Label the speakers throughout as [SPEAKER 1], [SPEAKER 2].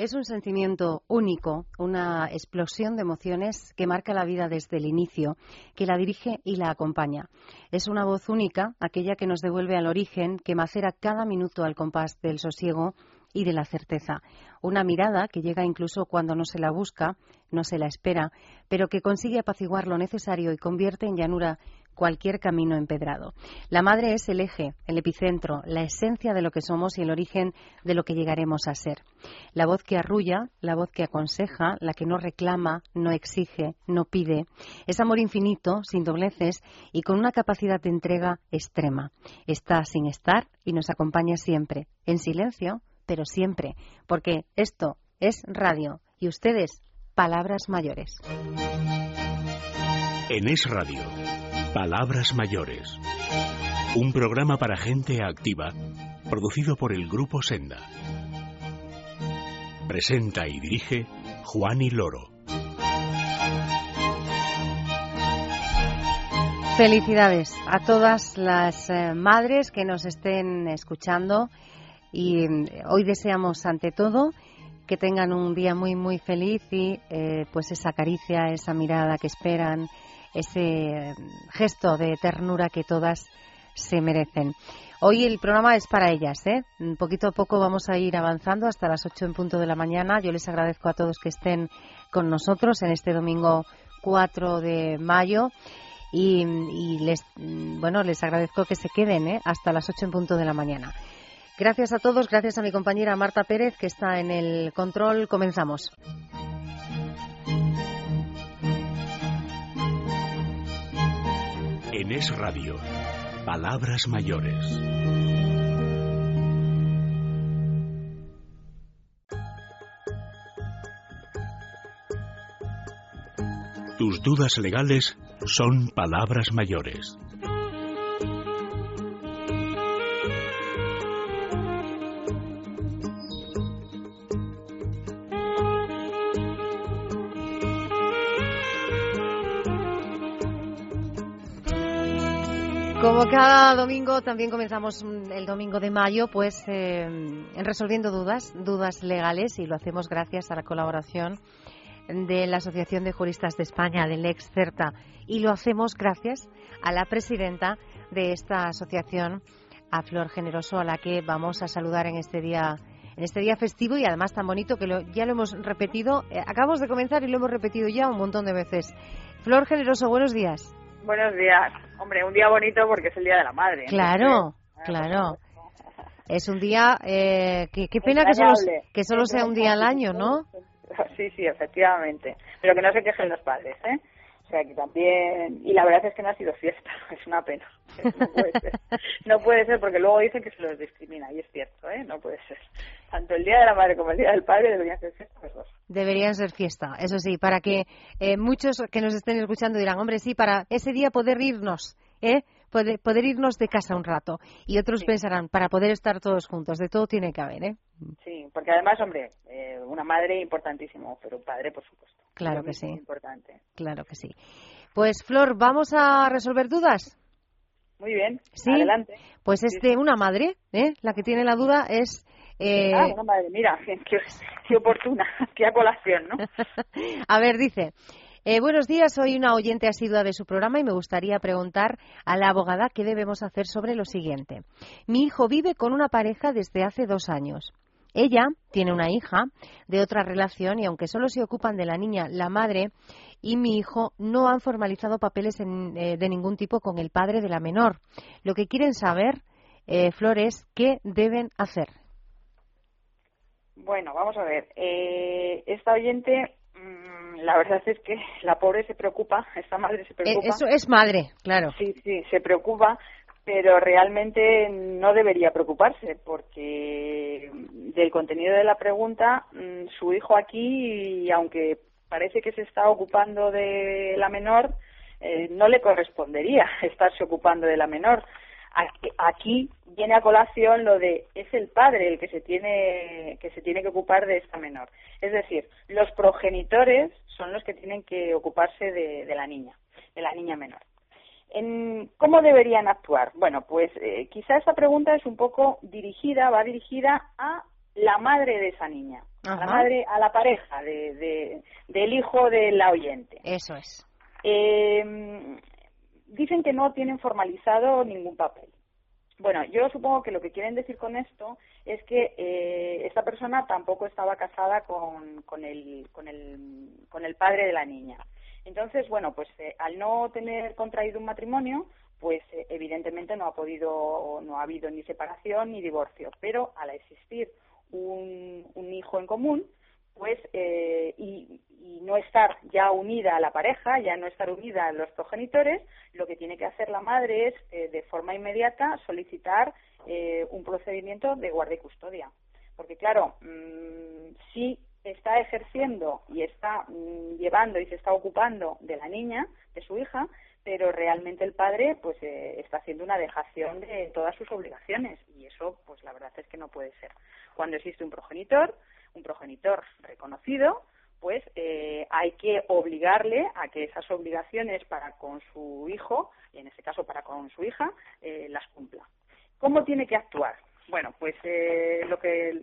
[SPEAKER 1] Es un sentimiento único, una explosión de emociones que marca la vida desde el inicio, que la dirige y la acompaña. Es una voz única, aquella que nos devuelve al origen, que macera cada minuto al compás del sosiego y de la certeza. Una mirada que llega incluso cuando no se la busca, no se la espera, pero que consigue apaciguar lo necesario y convierte en llanura cualquier camino empedrado. La madre es el eje, el epicentro, la esencia de lo que somos y el origen de lo que llegaremos a ser. La voz que arrulla, la voz que aconseja, la que no reclama, no exige, no pide. Es amor infinito, sin dobleces y con una capacidad de entrega extrema. Está sin estar y nos acompaña siempre, en silencio, pero siempre, porque esto es radio y ustedes, palabras mayores.
[SPEAKER 2] En Es Radio Palabras Mayores. Un programa para gente activa, producido por el Grupo Senda. Presenta y dirige Juan y Loro.
[SPEAKER 1] Felicidades a todas las eh, madres que nos estén escuchando y mm, hoy deseamos ante todo que tengan un día muy muy feliz y eh, pues esa caricia, esa mirada que esperan, ese gesto de ternura que todas se merecen. Hoy el programa es para ellas, ¿eh? Poquito a poco vamos a ir avanzando hasta las 8 en punto de la mañana. Yo les agradezco a todos que estén con nosotros en este domingo 4 de mayo y, les, bueno, les agradezco que se queden ¿eh? hasta las 8 en punto de la mañana. Gracias a todos, gracias a mi compañera Marta Pérez que está en el control. Comenzamos.
[SPEAKER 2] En Es Radio, Palabras Mayores. Tus dudas legales son palabras mayores.
[SPEAKER 1] Cada domingo, también comenzamos el domingo de mayo, pues eh, en resolviendo dudas, dudas legales, y lo hacemos gracias a la colaboración de la Asociación de Juristas de España, del ex CERTA, y lo hacemos gracias a la presidenta de esta asociación, a Flor Generoso, a la que vamos a saludar en este día en este día festivo y además tan bonito que ya lo hemos repetido, eh, acabamos de comenzar y lo hemos repetido ya un montón de veces. Flor Generoso, buenos días.
[SPEAKER 3] Buenos días. Hombre, un día bonito porque es el Día de la Madre.
[SPEAKER 1] Claro, claro. Es un día, eh, qué, pena que solo, que solo sea un día al año, ¿no?
[SPEAKER 3] Sí, sí, efectivamente. Pero que no se quejen los padres, ¿eh? O sea, que también... Y la verdad es que no ha sido fiesta, es una pena. No puede ser, no puede ser porque luego dicen que se los discrimina, y es cierto, ¿eh? No puede ser. Tanto el Día de la Madre como el Día del Padre deberían ser fiesta los dos.
[SPEAKER 1] Deberían ser fiesta, eso sí, para que eh, muchos que nos estén escuchando dirán, hombre, sí, para ese día poder irnos, ¿eh? Poder, poder irnos de casa un rato. Y otros pensarán, para poder estar todos juntos, de todo tiene que haber, ¿eh?
[SPEAKER 3] Sí, porque además, hombre, eh, una madre importantísimo, pero un padre, por supuesto.
[SPEAKER 1] Claro que sí. Importante. Claro que sí. Pues Flor, ¿vamos a resolver dudas?
[SPEAKER 3] Muy bien. ¿Sí? Adelante.
[SPEAKER 1] Pues este, una madre, ¿eh? La que tiene la duda es
[SPEAKER 3] eh... Ah, una madre, mira, qué, qué oportuna, qué colación, ¿no?
[SPEAKER 1] a ver, dice, eh, buenos días, soy una oyente asidua de su programa y me gustaría preguntar a la abogada qué debemos hacer sobre lo siguiente. Mi hijo vive con una pareja desde hace dos años. Ella tiene una hija de otra relación y aunque solo se ocupan de la niña, la madre y mi hijo no han formalizado papeles eh, de ningún tipo con el padre de la menor. Lo que quieren saber, eh, Flores, qué deben hacer.
[SPEAKER 3] Bueno, vamos a ver. Eh, esta oyente, la verdad es que la pobre se preocupa, esta madre se preocupa.
[SPEAKER 1] Eso es madre, claro.
[SPEAKER 3] Sí, sí, se preocupa pero realmente no debería preocuparse porque del contenido de la pregunta mm, su hijo aquí aunque parece que se está ocupando de la menor eh, no le correspondería estarse ocupando de la menor aquí, viene a colación lo de es el padre el que se tiene que se tiene que ocupar de esta menor es decir los progenitores son los que tienen que ocuparse de la niña de la niña menor ¿Cómo deberían actuar? Bueno, pues eh, quizá esta pregunta es un poco dirigida, va dirigida a la madre de esa niña, a la madre, a la pareja de, del hijo de la oyente.
[SPEAKER 1] Eso es.
[SPEAKER 3] Eh, dicen que no tienen formalizado ningún papel. Bueno, yo supongo que lo que quieren decir con esto es que eh, esta persona tampoco estaba casada con, con, el, con, el, con el padre de la niña. Entonces, bueno, pues eh, al no tener contraído un matrimonio, pues eh, evidentemente no ha podido, no ha habido ni separación ni divorcio. Pero al existir un, un hijo en común, pues eh, y, no estar ya unida a la pareja, ya no estar unida a los progenitores, lo que tiene que hacer la madre es eh, de forma inmediata solicitar eh, un procedimiento de guardia y custodia. Porque claro, mm, si está ejerciendo y está mm, llevando y se está ocupando de la niña, de su hija, pero realmente el padre pues está haciendo una dejación de todas sus obligaciones y eso pues la verdad es que no puede ser. Cuando existe un progenitor, un progenitor reconocido, pues eh, hay que obligarle a que esas obligaciones para con su hijo, y en este caso para con su hija, eh, las cumpla. ¿Cómo tiene que actuar? Bueno, pues eh, lo que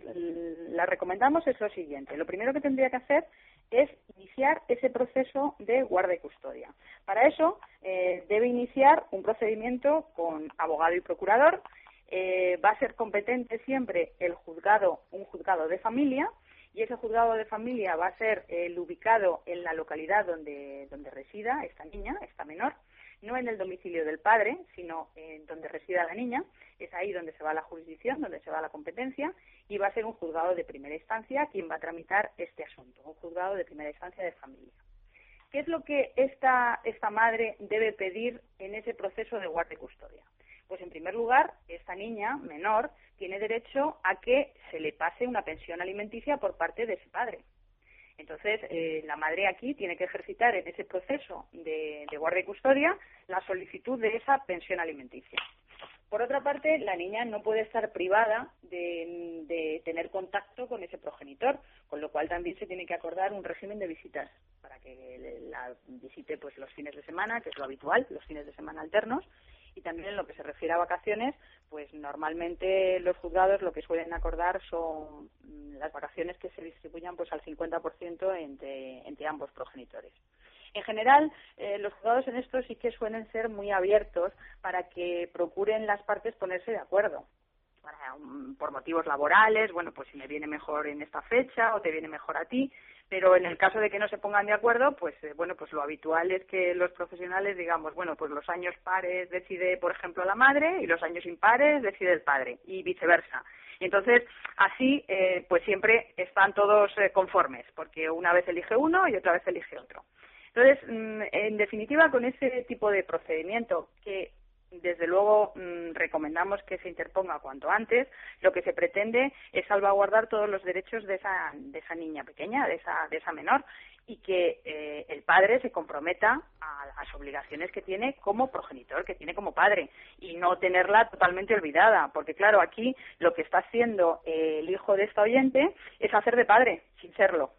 [SPEAKER 3] la recomendamos es lo siguiente. Lo primero que tendría que hacer es iniciar ese proceso de guarda y custodia. Para eso debe iniciar un procedimiento con abogado y procurador eh, va a ser competente siempre el juzgado, un juzgado de familia, y ese juzgado de familia va a ser el ubicado en la localidad donde, donde resida esta niña, esta menor, no en el domicilio del padre, sino en donde resida la niña, es ahí donde se va la jurisdicción, donde se va la competencia, y va a ser un juzgado de primera instancia quien va a tramitar este asunto, un juzgado de primera instancia de familia. ¿Qué es lo que esta, esta madre debe pedir en ese proceso de guardia y custodia? Pues en primer lugar, esta niña menor tiene derecho a que se le pase una pensión alimenticia por parte de su padre. Entonces, eh, la madre aquí tiene que ejercitar en ese proceso de, guardia y custodia la solicitud de esa pensión alimenticia. Por otra parte, la niña no puede estar privada de, de, tener contacto con ese progenitor, con lo cual también se tiene que acordar un régimen de visitas para que la visite pues los fines de semana, que es lo habitual, los fines de semana alternos, y también en lo que se refiere a vacaciones, pues normalmente los juzgados lo que suelen acordar son las vacaciones que se distribuyan pues al 50% entre, entre ambos progenitores. En general, eh, los juzgados en esto sí que suelen ser muy abiertos para que procuren las partes ponerse de acuerdo. por motivos laborales, bueno, pues si me viene mejor en esta fecha o te viene mejor a ti, pero en el caso de que no se pongan de acuerdo, pues eh, bueno, pues lo habitual es que los profesionales digamos, bueno, pues los años pares decide, por ejemplo, la madre y los años impares decide el padre y viceversa. Y entonces, así, eh, pues siempre están todos eh, conformes, porque una vez elige uno y otra vez elige otro. Entonces, mm, en definitiva, con ese tipo de procedimiento que desde luego mm, recomendamos que se interponga cuanto antes. Lo que se pretende es salvaguardar todos los derechos de esa, de esa niña pequeña, de esa, de esa menor, y que eh, el padre se comprometa a las obligaciones que tiene como progenitor, que tiene como padre, y no tenerla totalmente olvidada, porque claro, aquí lo que está haciendo el hijo de esta oyente es hacer de padre, sin serlo.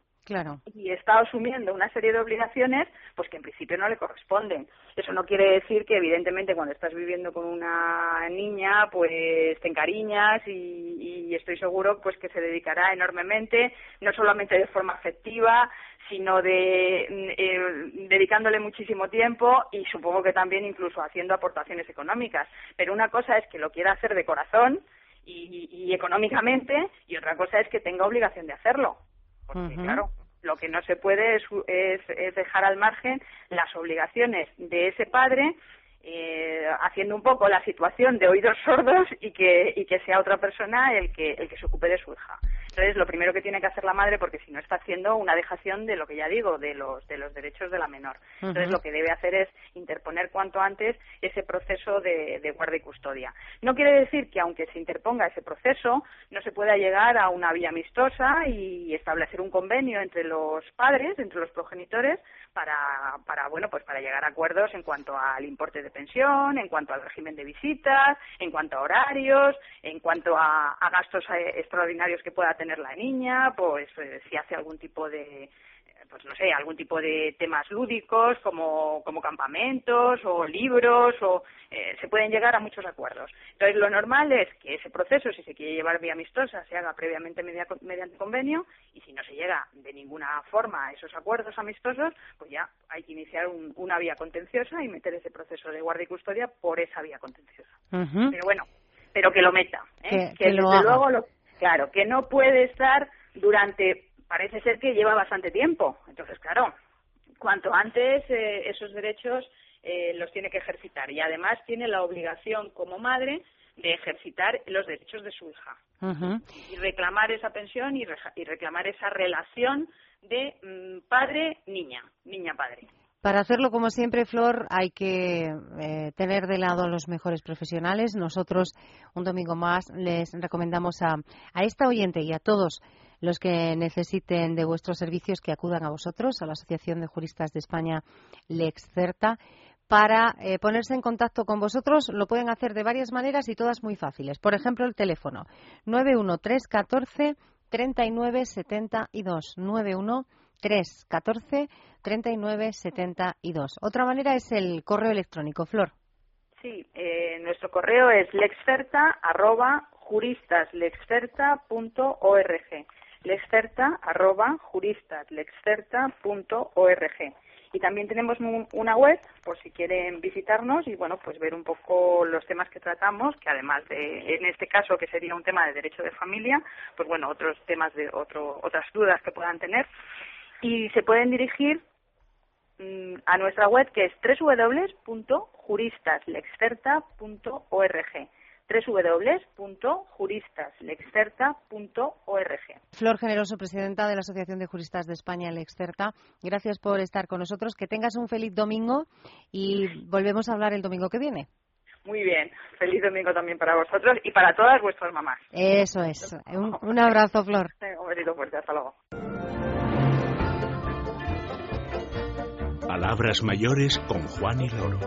[SPEAKER 3] Y está asumiendo una serie de obligaciones pues que en principio no le corresponden. Eso no quiere decir que evidentemente cuando estás viviendo con una niña pues te encariñas y, y estoy seguro pues que se dedicará enormemente, no solamente de forma afectiva, sino de eh, dedicándole muchísimo tiempo y supongo que también incluso haciendo aportaciones económicas. Pero una cosa es que lo quiera hacer de corazón y, y económicamente y otra cosa es que tenga obligación de hacerlo porque claro, lo que no se puede es, es, dejar al margen las obligaciones de ese padre eh, haciendo un poco la situación de oídos sordos y que, y que sea otra persona el que, el que se ocupe de su hija. Entonces, lo primero que tiene que hacer la madre, porque si no está haciendo una dejación de lo que ya digo, de los, de los derechos de la menor. Entonces, lo que debe hacer es interponer cuanto antes ese proceso de, de guarda y custodia. No quiere decir que aunque se interponga ese proceso, no se pueda llegar a una vía amistosa y establecer un convenio entre los padres, entre los progenitores, para, para bueno pues para llegar a acuerdos en cuanto al importe de pensión, en cuanto al régimen de visitas, en cuanto a horarios, en cuanto a, gastos eh, extraordinarios que pueda tener la niña, pues eh, si hace algún tipo de pues no sé, algún tipo de temas lúdicos como, como campamentos o libros o eh, se pueden llegar a muchos acuerdos. Entonces, lo normal es que ese proceso, si se quiere llevar vía amistosa, se haga previamente mediante convenio y si no se llega de ninguna forma a esos acuerdos amistosos, pues ya hay que iniciar una vía contenciosa y meter ese proceso de guardia y custodia por esa vía contenciosa. Pero bueno, pero que lo meta, ¿eh? que, luego, lo, claro, que no puede estar durante parece ser que lleva bastante tiempo. Entonces, claro, cuanto antes eh, esos derechos eh, los tiene que ejercitar y además tiene la obligación como madre de ejercitar los derechos de su hija y reclamar esa pensión y, reclamar esa relación de mm, padre-niña, niña-padre.
[SPEAKER 1] Para hacerlo, como siempre, Flor, hay que eh, tener de lado a los mejores profesionales. Nosotros, un domingo más, les recomendamos a, a esta oyente y a todos los que necesiten de vuestros servicios que acudan a vosotros, a la Asociación de Juristas de España, Lexcerta. Para eh, ponerse en contacto con vosotros lo pueden hacer de varias maneras y todas muy fáciles. Por ejemplo, el teléfono 91314 3972 91314 3972. Otra manera es el correo electrónico, Flor.
[SPEAKER 3] Sí, eh, nuestro correo es lexcerta arroba juristasLexcerta.org lexcerta, arroba, juristaslexcerta.org. Y también tenemos una web, por si quieren visitarnos y, bueno, pues ver un poco los temas que tratamos, que además de, en este caso, que sería un tema de derecho de familia, pues bueno, otros temas de otro, otras dudas que puedan tener. Y se pueden dirigir mm, a nuestra web, que es www.juristaslexcerta.org www.juristaslexcerta.org.
[SPEAKER 1] Flor Generoso, presidenta de la Asociación de Juristas de España, Lexcerta, gracias por estar con nosotros. Que tengas un feliz domingo y volvemos a hablar el domingo que viene.
[SPEAKER 3] Muy bien, feliz domingo también para vosotros y para todas vuestras mamás.
[SPEAKER 1] Eso es. Un, abrazo, Flor.
[SPEAKER 3] Un besito fuerte, hasta luego.
[SPEAKER 2] Palabras mayores con Juan y Loro.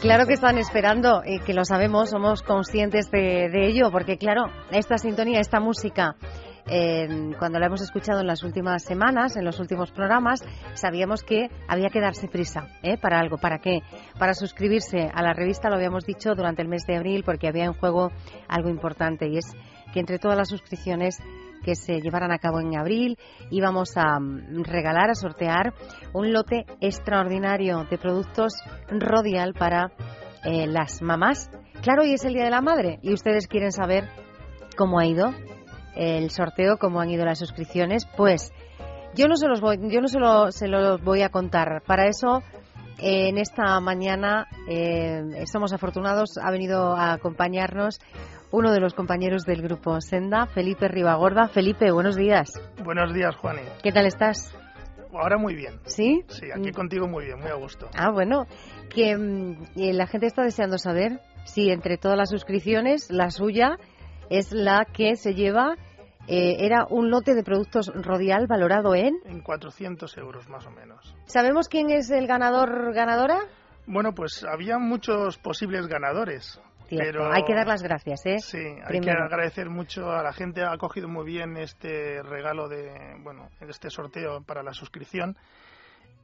[SPEAKER 1] Claro que están esperando, y que lo sabemos, somos conscientes de, ello, porque claro, esta sintonía, esta música, eh, cuando la hemos escuchado en las últimas semanas, en los últimos programas, sabíamos que había que darse prisa ¿eh? para algo. ¿Para qué? Para suscribirse a la revista, lo habíamos dicho durante el mes de abril, porque había en juego algo importante y es que entre todas las suscripciones que se llevarán a cabo en abril íbamos a mm, regalar, a sortear un lote extraordinario de productos Rodial para eh, las mamás. Claro, hoy es el Día de la Madre y ustedes quieren saber cómo ha ido el sorteo, cómo han ido las suscripciones. Pues yo no se los voy, yo no se lo, se lo voy a contar. Para eso en esta mañana eh, somos afortunados, ha venido a acompañarnos uno de los compañeros del grupo Senda, Felipe Ribagorda. Felipe, buenos días.
[SPEAKER 4] Buenos días, Juani.
[SPEAKER 1] ¿Qué tal estás?
[SPEAKER 4] Ahora muy bien.
[SPEAKER 1] ¿Sí?
[SPEAKER 4] Sí, aquí contigo muy bien, muy a gusto.
[SPEAKER 1] Ah, bueno, que mm, la gente está deseando saber si entre todas las suscripciones la suya es la que se lleva eh, era un lote de productos Rodial valorado en...
[SPEAKER 4] En 400 euros más o menos.
[SPEAKER 1] ¿Sabemos quién es el ganador, ganadora?
[SPEAKER 4] Bueno, pues había muchos posibles ganadores. Pero
[SPEAKER 1] hay que dar las gracias, ¿eh?
[SPEAKER 4] Sí, hay que agradecer mucho a la gente. Ha cogido muy bien este regalo de, bueno, este sorteo para la suscripción.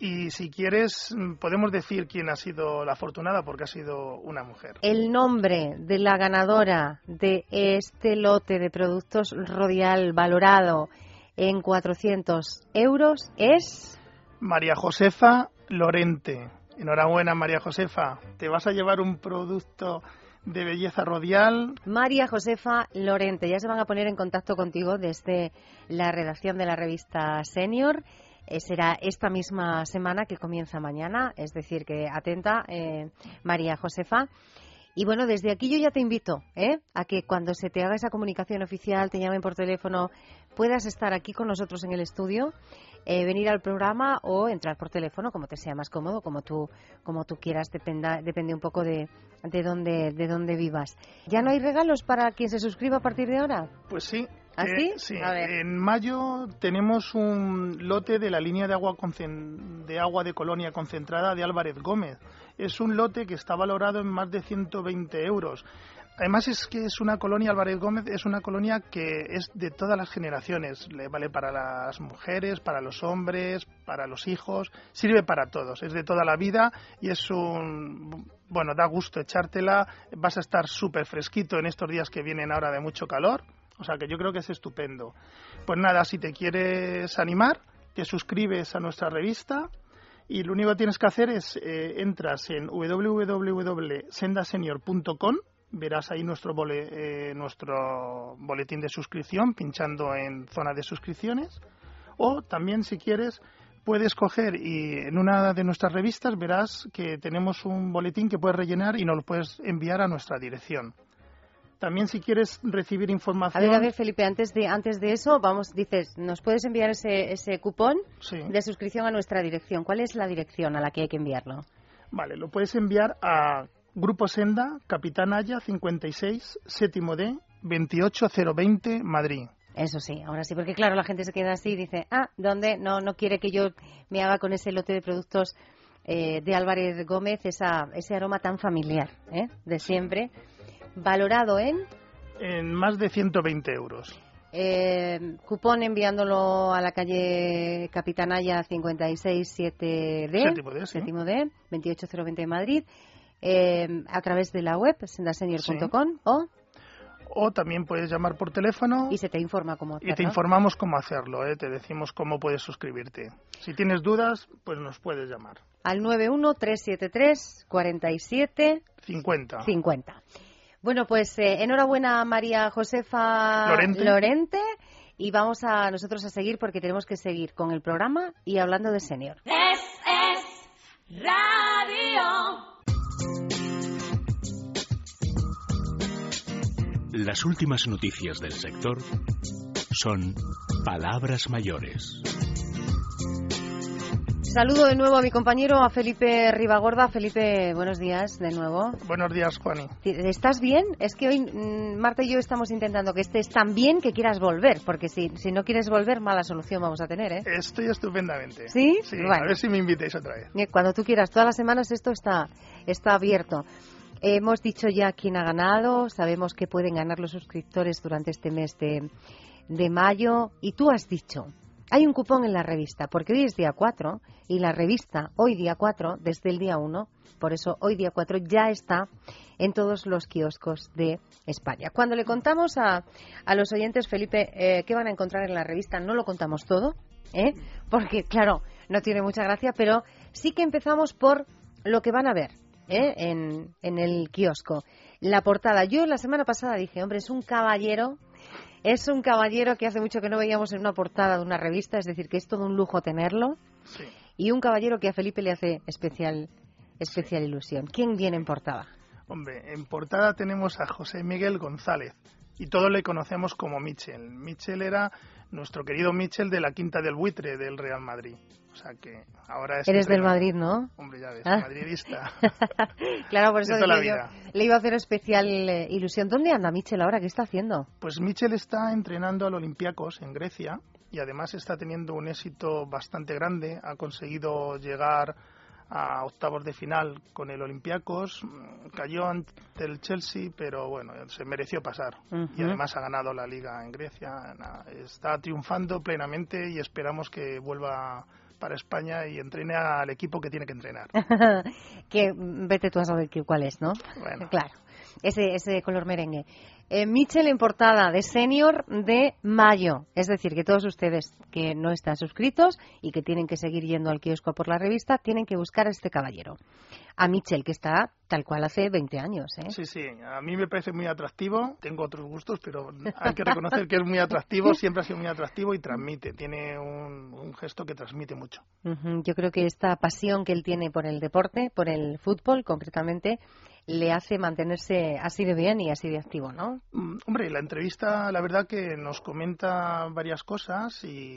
[SPEAKER 4] Y si quieres, podemos decir quién ha sido la afortunada porque ha sido una mujer.
[SPEAKER 1] El nombre de la ganadora de este lote de productos Rodial valorado en 400 euros es...
[SPEAKER 4] María Josefa Lorente. Enhorabuena, María Josefa. Te vas a llevar un producto de belleza rodial.
[SPEAKER 1] María Josefa Lorente, ya se van a poner en contacto contigo desde la redacción de la revista Senior. Eh, será esta misma semana que comienza mañana, es decir, que atenta eh, María Josefa. Y bueno, desde aquí yo ya te invito ¿eh? a que cuando se te haga esa comunicación oficial, te llamen por teléfono, puedas estar aquí con nosotros en el estudio, eh, venir al programa o entrar por teléfono, como te sea más cómodo, como tú, como tú quieras, dependa, depende un poco de, de, dónde, de dónde vivas. ¿Ya no hay regalos para quien se suscriba a partir de ahora?
[SPEAKER 4] Pues sí,
[SPEAKER 1] ¿Ah,
[SPEAKER 4] eh, sí? En mayo tenemos un lote de la línea de agua, de agua de colonia concentrada de Álvarez Gómez. Es un lote que está valorado en más de 120 euros. Además es que es una colonia, Álvarez Gómez, es una colonia que es de todas las generaciones. Le vale para las mujeres, para los hombres, para los hijos, sirve para todos. Es de toda la vida y es un... Bueno, da gusto echártela. Vas a estar súper fresquito en estos días que vienen ahora de mucho calor. O sea que yo creo que es estupendo. Pues nada, si te quieres animar, te suscribes a nuestra revista y lo único que tienes que hacer es eh, entras en www.sendasenior.com verás ahí nuestro, eh, nuestro boletín de suscripción pinchando en zona de suscripciones o también si quieres puedes coger y en una de nuestras revistas verás que tenemos un boletín que puedes rellenar y nos lo puedes enviar a nuestra dirección. También si quieres recibir información.
[SPEAKER 1] A ver, a ver, Felipe, antes de, antes de eso, vamos, dices, nos puedes enviar ese, ese cupón de suscripción a nuestra dirección. ¿Cuál es la dirección a la que hay que enviarlo?
[SPEAKER 4] Vale, lo puedes enviar a Grupo Senda, Capitán Haya 56, séptimo D, 28020, Madrid.
[SPEAKER 1] Eso sí, ahora sí, porque claro, la gente se queda así y dice, ah, ¿dónde? No, no quiere que yo me haga con ese lote de productos eh, de Álvarez Gómez esa, ese aroma tan familiar, ¿eh? De siempre valorado en...
[SPEAKER 4] En más de 120 euros.
[SPEAKER 1] Eh, cupón enviándolo a la calle Capitanaya 567D,
[SPEAKER 4] séptimo
[SPEAKER 1] D, 28020 de Madrid, eh, a través de la web sendasenior.com o
[SPEAKER 4] o también puedes llamar por teléfono
[SPEAKER 1] y se te informa cómo hacerlo.
[SPEAKER 4] Y te informamos cómo hacerlo, ¿eh? te decimos cómo puedes suscribirte. Si tienes dudas, pues nos puedes llamar.
[SPEAKER 1] Al 91373 47
[SPEAKER 4] 50.
[SPEAKER 1] 50. Bueno, pues eh, enhorabuena María Josefa Lorente. y vamos a nosotros a seguir porque tenemos que seguir con el programa y hablando de senior. Es, radio.
[SPEAKER 2] Las últimas noticias del sector son palabras mayores.
[SPEAKER 1] Saludo de nuevo a mi compañero, a Felipe Ribagorda. Felipe, buenos días de nuevo.
[SPEAKER 4] Buenos días, Juani.
[SPEAKER 1] ¿Estás bien? Es que hoy mm, Marta y yo estamos intentando que estés tan bien que quieras volver, porque si, si no quieres volver, mala solución vamos a tener, ¿eh?
[SPEAKER 4] Estoy estupendamente.
[SPEAKER 1] ¿Sí?
[SPEAKER 4] Sí, a ver si me invitéis otra vez.
[SPEAKER 1] Cuando tú quieras. Todas las semanas esto está, está abierto. Hemos dicho ya quién ha ganado, sabemos que pueden ganar los suscriptores durante este mes de, de mayo, y tú has dicho hay un cupón en la revista, porque hoy es día 4 y la revista hoy día 4, desde el día 1, por eso hoy día 4 ya está en todos los kioscos de España. Cuando le contamos a, a los oyentes, Felipe, eh, qué van a encontrar en la revista, no lo contamos todo, ¿eh? porque claro, no tiene mucha gracia, pero sí que empezamos por lo que van a ver ¿eh? en, en el kiosco. La portada. Yo la semana pasada dije, hombre, es un caballero es un caballero que hace mucho que no veíamos en una portada de una revista, es decir, que es todo un lujo tenerlo. Y un caballero que a Felipe le hace especial, especial ilusión. ¿Quién viene en portada?
[SPEAKER 4] Hombre, en portada tenemos a José Miguel González y todos le conocemos como Michel. Michel era nuestro querido Michel de la Quinta del Buitre del Real Madrid. O sea que ahora es.
[SPEAKER 1] Eres del Madrid, ¿no?
[SPEAKER 4] Hombre, ya ves, ah. madridista.
[SPEAKER 1] claro, por eso yo, le iba a hacer especial eh, ilusión. ¿Dónde anda Michel ahora? ¿Qué está haciendo?
[SPEAKER 4] Pues Michel está entrenando al Olympiacos en Grecia y además está teniendo un éxito bastante grande. Ha conseguido llegar a octavos de final con el Olympiacos, cayó ante el Chelsea, pero bueno, se mereció pasar y además ha ganado la liga en Grecia, está triunfando plenamente y esperamos que vuelva para España y entrene al equipo que tiene que entrenar.
[SPEAKER 1] que vete tú a saber cuál es, ¿no?
[SPEAKER 4] Bueno.
[SPEAKER 1] Claro, ese, ese color merengue. Eh, Mitchell en portada de senior de mayo. Es decir, que todos ustedes que no están suscritos y que tienen que seguir yendo al kiosco por la revista, tienen que buscar a este caballero. A Mitchell, que está tal cual hace 20 años. ¿eh?
[SPEAKER 4] Sí, sí. A mí me parece muy atractivo. Tengo otros gustos, pero hay que reconocer que es muy atractivo. Siempre ha sido muy atractivo y transmite. Tiene un, gesto que transmite mucho.
[SPEAKER 1] Yo creo que esta pasión que él tiene por el deporte, por el fútbol concretamente, le hace mantenerse así de bien y así de activo, ¿no?
[SPEAKER 4] Mm, hombre, la entrevista, la verdad que nos comenta varias cosas y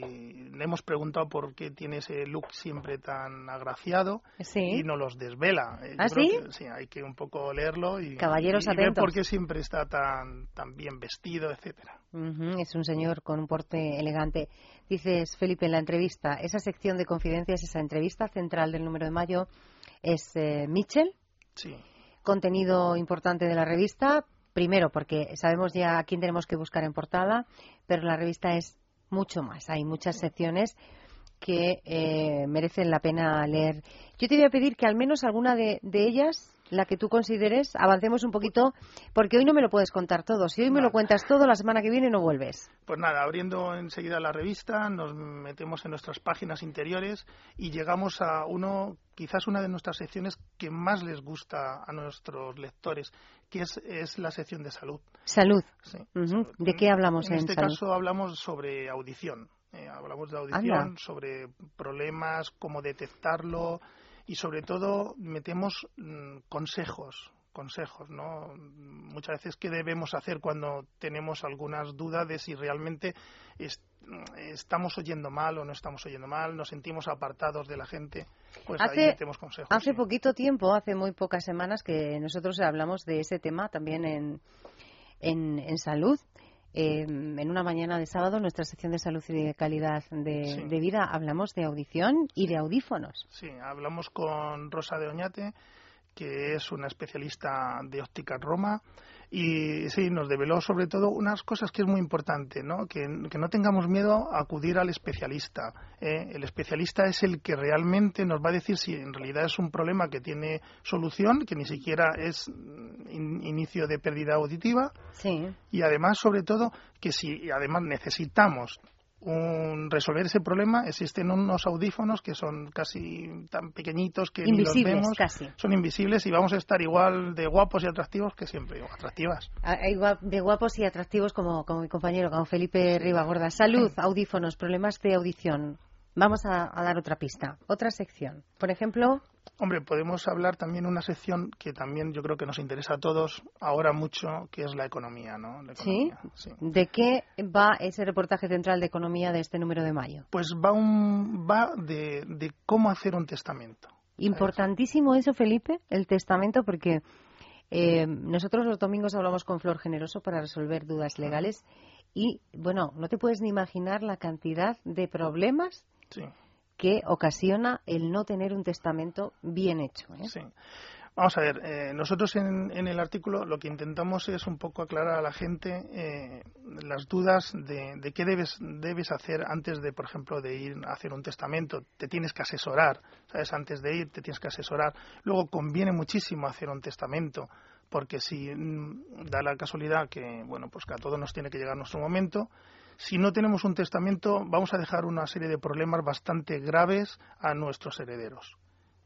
[SPEAKER 4] le hemos preguntado por qué tiene ese look siempre tan agraciado y nos los desvela.
[SPEAKER 1] Eh, ¿Ah, sí?
[SPEAKER 4] sí, hay que un poco leerlo y,
[SPEAKER 1] Caballeros
[SPEAKER 4] ver por qué siempre está tan, tan bien vestido, etcétera.
[SPEAKER 1] Es un señor con un porte elegante. Dices, Felipe, en la entrevista, esa sección de confidencias, esa entrevista central del número de mayo es eh, Mitchell.
[SPEAKER 4] Sí
[SPEAKER 1] contenido importante de la revista, Primero, porque sabemos ya a quién tenemos que buscar en portada, pero la revista es mucho más. Hay muchas secciones que eh, merecen la pena leer. Yo te voy a pedir que al menos alguna de, ellas, la que tú consideres, avancemos un poquito, porque hoy no me lo puedes contar todo. Si hoy me lo cuentas todo, la semana que viene no vuelves.
[SPEAKER 4] Pues nada, abriendo enseguida la revista, nos metemos en nuestras páginas interiores y llegamos a uno, quizás una de nuestras secciones que más les gusta a nuestros lectores, que es, la sección de salud.
[SPEAKER 1] Salud. ¿De qué hablamos
[SPEAKER 4] en,
[SPEAKER 1] en
[SPEAKER 4] este caso hablamos sobre audición. Eh, hablamos de audición, sobre problemas, cómo detectarlo y sobre todo metemos mm, consejos, consejos, ¿no? Muchas veces qué debemos hacer cuando tenemos algunas dudas de si realmente estamos oyendo mal o no estamos oyendo mal, nos sentimos apartados de la gente, pues
[SPEAKER 1] hace,
[SPEAKER 4] ahí metemos consejos.
[SPEAKER 1] Hace poquito tiempo, hace muy pocas semanas que nosotros hablamos de ese tema también en, en, en salud Em, en una mañana de sábado, en nuestra sección de salud y de calidad de, de, vida, hablamos de audición y de audífonos.
[SPEAKER 4] Sí, hablamos con Rosa de Oñate, que es una especialista de óptica Roma y sí, nos develó sobre todo unas cosas que es muy importante, ¿no? Que, no tengamos miedo a acudir al especialista. ¿eh? El especialista es el que realmente nos va a decir si en realidad es un problema que tiene solución, que ni siquiera es inicio de pérdida auditiva.
[SPEAKER 1] Sí.
[SPEAKER 4] Y además, sobre todo, que si además necesitamos un, resolver ese problema existen unos audífonos que son casi tan pequeñitos que ni los vemos,
[SPEAKER 1] casi.
[SPEAKER 4] son invisibles y vamos a estar igual de guapos y atractivos que siempre, atractivas.
[SPEAKER 1] Ah, igual de guapos y atractivos como, como mi compañero, como Felipe Ribagorda. Salud, audífonos, problemas de audición. Vamos a, dar otra pista, otra sección. Por ejemplo.
[SPEAKER 4] Hombre, podemos hablar también de una sección que también yo creo que nos interesa a todos ahora mucho, que es la economía, ¿no?
[SPEAKER 1] ¿Sí? ¿De qué va ese reportaje central de economía de este número de mayo?
[SPEAKER 4] Pues va, un, va de, cómo hacer un testamento.
[SPEAKER 1] Importantísimo eso, Felipe, el testamento, porque eh, nosotros los domingos hablamos con Flor Generoso para resolver dudas legales y, bueno, no te puedes ni imaginar la cantidad de problemas que ocasiona el no tener un testamento bien hecho. ¿eh?
[SPEAKER 4] Sí. Vamos a ver, eh, nosotros en, el artículo lo que intentamos es un poco aclarar a la gente eh, las dudas de, qué debes, debes hacer antes de, por ejemplo, de ir a hacer un testamento. Te tienes que asesorar, ¿sabes? Antes de ir te tienes que asesorar. Luego conviene muchísimo hacer un testamento porque si mm, da la casualidad que, bueno, pues que a todos nos tiene que llegar nuestro momento, si no tenemos un testamento, vamos a dejar una serie de problemas bastante graves a nuestros herederos.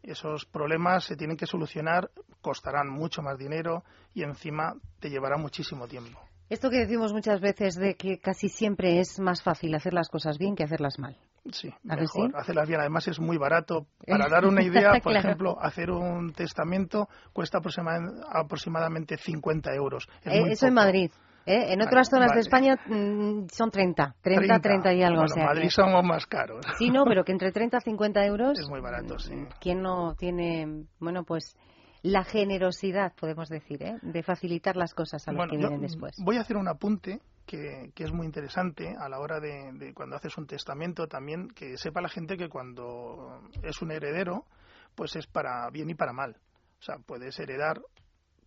[SPEAKER 4] Esos problemas se tienen que solucionar, costarán mucho más dinero y encima te llevará muchísimo tiempo.
[SPEAKER 1] Esto que decimos muchas veces de que casi siempre es más fácil hacer las cosas bien que hacerlas mal.
[SPEAKER 4] Sí, mejor hacerlas bien. Además es muy barato. Para dar una idea, por ejemplo, hacer un testamento cuesta aproximadamente 50 euros.
[SPEAKER 1] Eh, eso en Madrid. ¿Eh? En otras zonas de España mm, son 30, 30, 30, y algo.
[SPEAKER 4] en Madrid somos más caros.
[SPEAKER 1] Sí, no, pero que entre 30 y 50 euros.
[SPEAKER 4] Es muy barato, sí.
[SPEAKER 1] ¿Quién no tiene, bueno, pues la generosidad, podemos decir, ¿eh? de facilitar las cosas a los que vienen después?
[SPEAKER 4] Voy a hacer un apunte que, es muy interesante a la hora de, de, cuando haces un testamento también, que sepa la gente que cuando es un heredero, pues es para bien y para mal. O sea, puedes heredar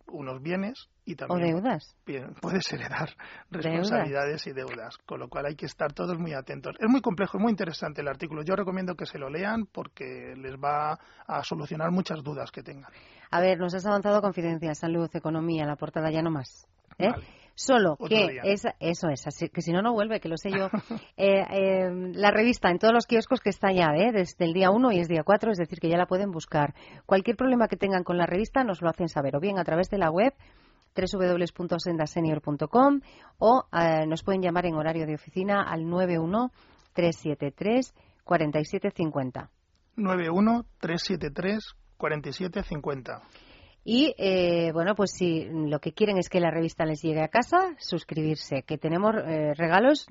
[SPEAKER 4] unos bienes y también
[SPEAKER 1] o deudas.
[SPEAKER 4] puedes heredar responsabilidades y deudas, con lo cual hay que estar todos muy atentos. Es muy complejo, es muy interesante el artículo. Yo recomiendo que se lo lean porque les va a solucionar muchas dudas que tengan.
[SPEAKER 1] A ver, nos has avanzado confidencia, salud, economía, la portada ya no más. ¿eh? Solo que eso es, así, que si no, no vuelve, que lo sé yo. Eh, eh, la revista en todos los kioscos que está ya, ¿eh? desde el día 1 y es día 4, es decir, que ya la pueden buscar. Cualquier problema que tengan con la revista nos lo hacen saber, o bien a través de la web www.sendasenior.com o nos pueden llamar en horario de oficina al 91 373 4750.
[SPEAKER 4] 91 373 4750.
[SPEAKER 1] Y eh, bueno, pues si lo que quieren es que la revista les llegue a casa, suscribirse. Que tenemos eh, regalos.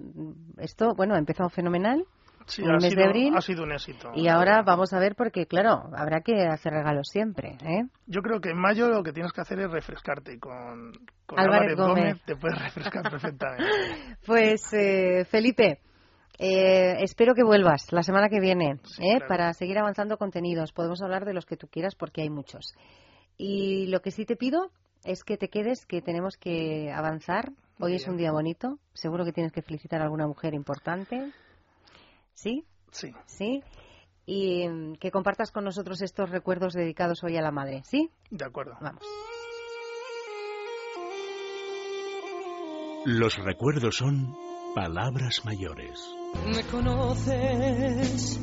[SPEAKER 1] Esto, bueno, ha empezado fenomenal.
[SPEAKER 4] Sí, en el mes de abril. Ha sido un éxito.
[SPEAKER 1] Y ahora vamos a ver, porque claro, habrá que hacer regalos siempre. ¿eh?
[SPEAKER 4] Yo creo que en mayo lo que tienes que hacer es refrescarte. Con, con Álvarez, Gómez. te puedes refrescar perfectamente.
[SPEAKER 1] pues, eh, Felipe. Eh, espero que vuelvas la semana que viene ¿eh? para seguir avanzando contenidos. Podemos hablar de los que tú quieras porque hay muchos. Y lo que sí te pido es que te quedes, que tenemos que avanzar. Hoy es un día bonito. Seguro que tienes que felicitar a alguna mujer importante. ¿Sí?
[SPEAKER 4] Sí.
[SPEAKER 1] ¿Sí? Y mm, que compartas con nosotros estos recuerdos dedicados hoy a la madre. ¿Sí?
[SPEAKER 4] De acuerdo.
[SPEAKER 1] Vamos.
[SPEAKER 2] Los recuerdos son palabras mayores.
[SPEAKER 5] Me conoces,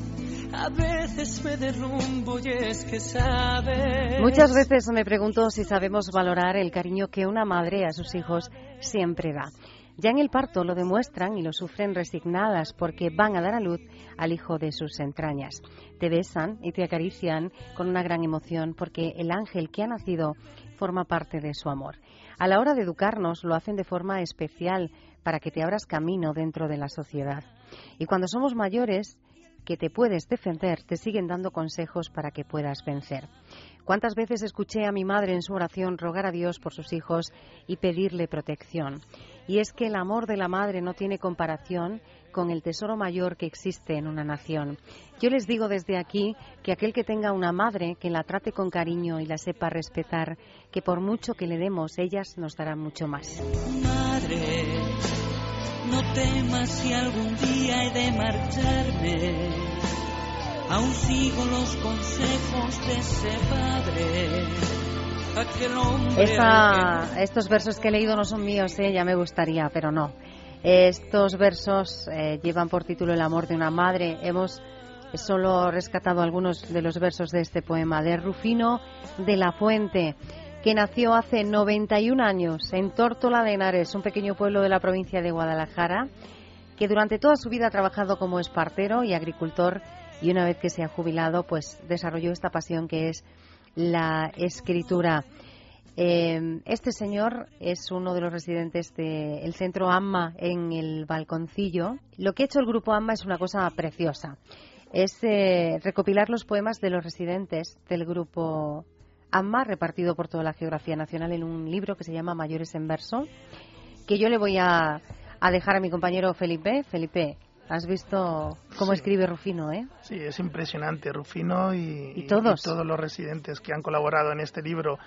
[SPEAKER 5] a veces me derrumbo y es que sabes.
[SPEAKER 1] Muchas veces me pregunto si sabemos valorar el cariño que una madre a sus hijos siempre da. Ya en el parto lo demuestran y lo sufren resignadas porque van a dar a luz al hijo de sus entrañas. Te besan y te acarician con una gran emoción porque el ángel que ha nacido forma parte de su amor. A la hora de educarnos lo hacen de forma especial para que te abras camino dentro de la sociedad. Y cuando somos mayores, que te puedes defender, te siguen dando consejos para que puedas vencer. ¿Cuántas veces escuché a mi madre en su oración rogar a Dios por sus hijos y pedirle protección? Y es que el amor de la madre no tiene comparación con el tesoro mayor que existe en una nación. Yo les digo desde aquí que aquel que tenga una madre, que la trate con cariño y la sepa respetar, que por mucho que le demos, ellas nos darán mucho más.
[SPEAKER 5] Madre, no temas si algún día he de marcharme. Aún sigo los consejos de ese padre.
[SPEAKER 1] Esta- estos versos que he leído no son míos, ¿eh? ya me gustaría, pero no. Estos versos eh, llevan por título El amor de una madre. Hemos solo rescatado algunos de los versos de este poema de Rufino de la Fuente, que nació hace 91 años en Tórtola de Henares, un pequeño pueblo de la provincia de Guadalajara, que durante toda su vida ha trabajado como espartero y agricultor y una vez que se ha jubilado, pues desarrolló esta pasión que es la escritura. Eh, este señor es uno de los residentes del centro AMMA en el Balconcillo. Lo que ha hecho el grupo AMMA es una cosa preciosa. Es eh, recopilar los poemas de los residentes del grupo AMMA, repartido por toda la geografía nacional, en un libro que se llama Mayores en Verso, que yo le voy a, a dejar a mi compañero Felipe. Felipe, has visto cómo
[SPEAKER 4] Sí.
[SPEAKER 1] escribe Rufino, ¿eh?
[SPEAKER 4] Sí, es impresionante. Rufino y,
[SPEAKER 1] Y todos.
[SPEAKER 4] todos los residentes que han colaborado en este libro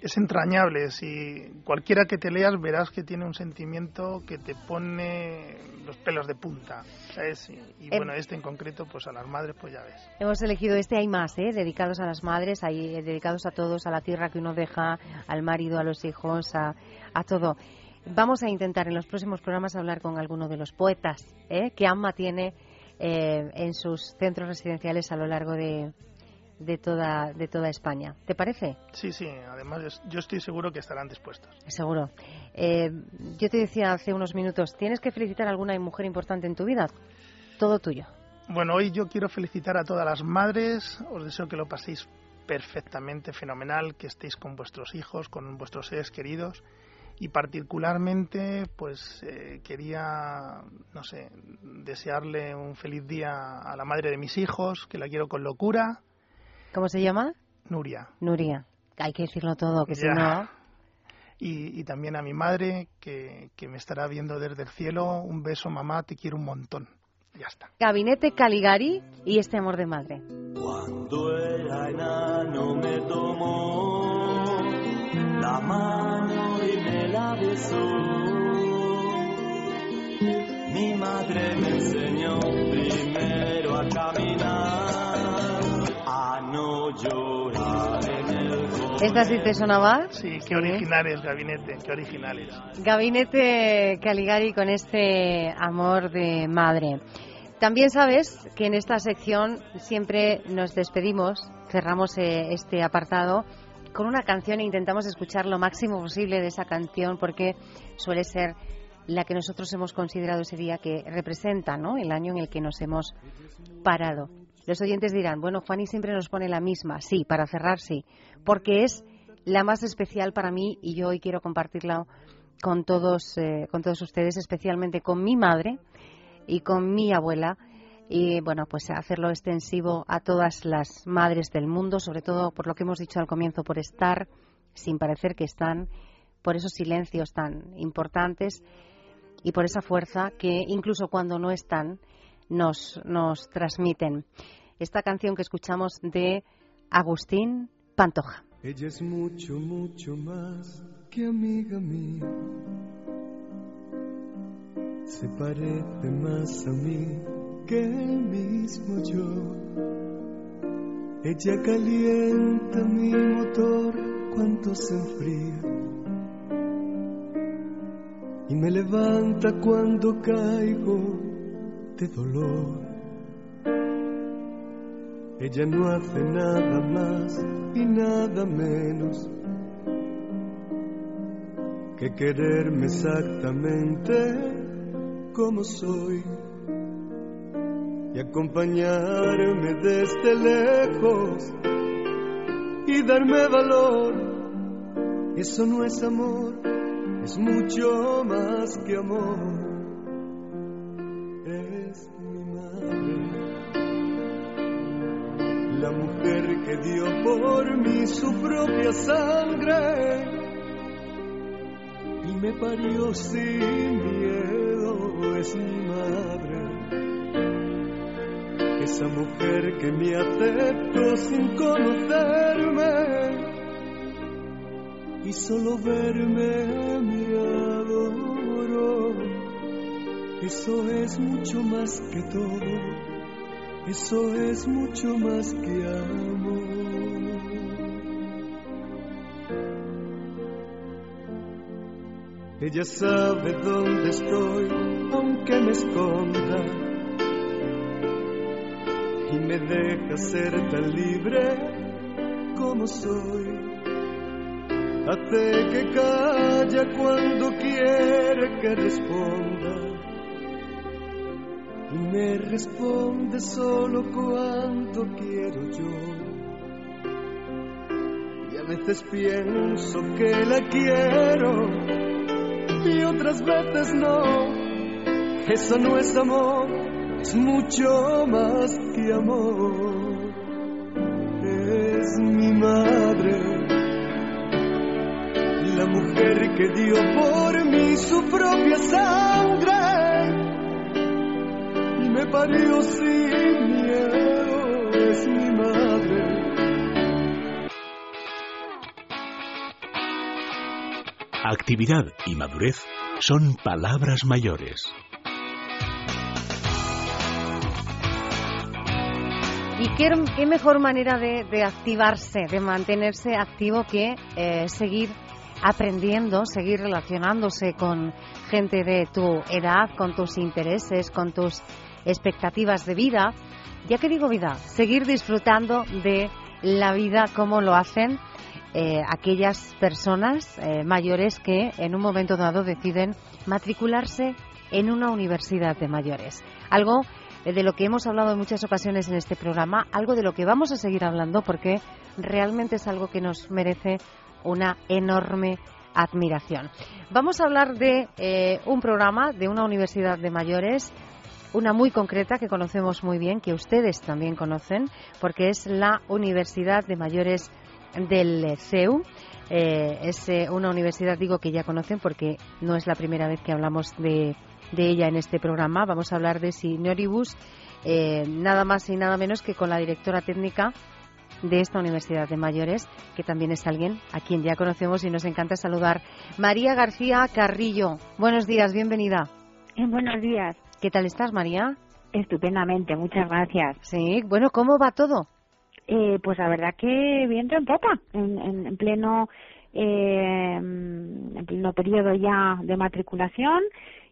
[SPEAKER 4] es entrañable. Si cualquiera que te leas verás que tiene un sentimiento que te pone los pelos de punta. ¿sabes? Y, y
[SPEAKER 1] Em-
[SPEAKER 4] bueno, este en concreto, pues a las madres, pues ya ves.
[SPEAKER 1] Hemos elegido este, hay más, ¿eh? dedicados a las madres, hay eh, dedicados a todos, a la tierra que uno deja, al marido, a los hijos, a, a todo. Vamos a intentar en los próximos programas hablar con alguno de los poetas ¿eh? que AMMA tiene eh, en sus centros residenciales a lo largo de, de, toda, de toda España. ¿Te parece?
[SPEAKER 4] Sí, sí, además yo estoy seguro que estarán dispuestos.
[SPEAKER 1] Seguro. Eh, yo te decía hace unos minutos, ¿tienes que felicitar a alguna mujer importante en tu vida? Todo tuyo.
[SPEAKER 4] Bueno, hoy yo quiero felicitar a todas las madres. Os deseo que lo paséis perfectamente, fenomenal, que estéis con vuestros hijos, con vuestros seres queridos. Y particularmente, pues eh, quería, no sé, desearle un feliz día a la madre de mis hijos, que la quiero con locura,
[SPEAKER 1] ¿Cómo se llama?
[SPEAKER 4] Nuria.
[SPEAKER 1] Nuria. Hay que decirlo todo, que si
[SPEAKER 4] Ya.
[SPEAKER 1] no...
[SPEAKER 4] Y, y también a mi madre, que, que me estará viendo desde el cielo. Un beso, mamá, te quiero un montón. Ya está.
[SPEAKER 1] Gabinete Caligari y este amor de madre.
[SPEAKER 6] Cuando era enano me tomó la mano y me la besó. Mi madre me enseñó primero a caminar,
[SPEAKER 1] ¿Esta sí te sonaba?
[SPEAKER 4] Sí, qué originales, gabinete, qué originales.
[SPEAKER 1] Gabinete Caligari con este amor de madre. También sabes que en esta sección siempre nos despedimos, cerramos eh, este apartado con una canción e intentamos escuchar lo máximo posible de esa canción porque suele ser la que nosotros hemos considerado ese día que representa ¿no? el año en el que nos hemos parado. Los oyentes dirán, bueno, Fanny siempre nos pone la misma. Sí, para cerrar sí, porque es la más especial para mí y yo hoy quiero compartirla con todos, eh, con todos ustedes, especialmente con mi madre y con mi abuela. Y bueno, pues hacerlo extensivo a todas las madres del mundo, sobre todo por lo que hemos dicho al comienzo, por estar sin parecer que están, por esos silencios tan importantes y por esa fuerza que incluso cuando no están nos, nos transmiten. Esta canción que escuchamos de Agustín Pantoja.
[SPEAKER 7] Ella es mucho, mucho más que amiga mía. Se parece más a mí que el mismo yo. Ella calienta mi motor cuando se enfría y me levanta cuando caigo de dolor. Ella no hace nada más y nada menos que quererme exactamente como soy y acompañarme desde lejos y darme valor. Eso no es amor, es mucho más que amor. Que dio por mí su propia sangre y me parió sin miedo. Es mi madre esa mujer que me aceptó sin conocerme y solo verme me adoro. Eso es mucho más que todo, eso es mucho más que amor. Ella sabe dónde estoy, aunque me esconda, y me deja ser tan libre como soy. Hace que calla cuando quiere que responda, y me responde solo cuando quiero yo. Y a veces pienso que la quiero y otras veces no. Eso no es amor, es mucho más que amor. Es mi madre, la mujer que dio por mí su propia sangre y me parió sin miedo. Es mi madre.
[SPEAKER 2] Actividad y madurez son palabras mayores.
[SPEAKER 1] Y qué, mejor manera de, de activarse, de mantenerse activo que eh, seguir aprendiendo, seguir relacionándose con gente de tu edad, con tus intereses, con tus expectativas de vida. Ya que digo vida, seguir disfrutando de la vida como lo hacen eh, aquellas personas eh, mayores que en un momento dado deciden matricularse en una universidad de mayores. Algo eh, de lo que hemos hablado en muchas ocasiones en este programa, algo de lo que vamos a seguir hablando porque realmente es algo que nos merece una enorme admiración. Vamos a hablar de un programa de una universidad de mayores, una muy concreta que conocemos muy bien, que ustedes también conocen, porque es la Universidad de Mayores del CEU. Eh, es eh, una universidad, digo, que ya conocen porque no es la primera vez que hablamos de, de ella en este programa. Vamos a hablar de Senioribus, eh, nada más y nada menos que con la directora técnica de esta Universidad de Mayores, que también es alguien a quien ya conocemos y nos encanta saludar. María García Carrillo, buenos días, bienvenida.
[SPEAKER 8] buenos días.
[SPEAKER 1] ¿Qué tal estás, María?
[SPEAKER 8] Estupendamente, muchas gracias.
[SPEAKER 1] Sí, bueno, ¿cómo va todo?
[SPEAKER 8] Eh, pues la verdad que viento en popa, en, en, en pleno eh, en pleno periodo ya de matriculación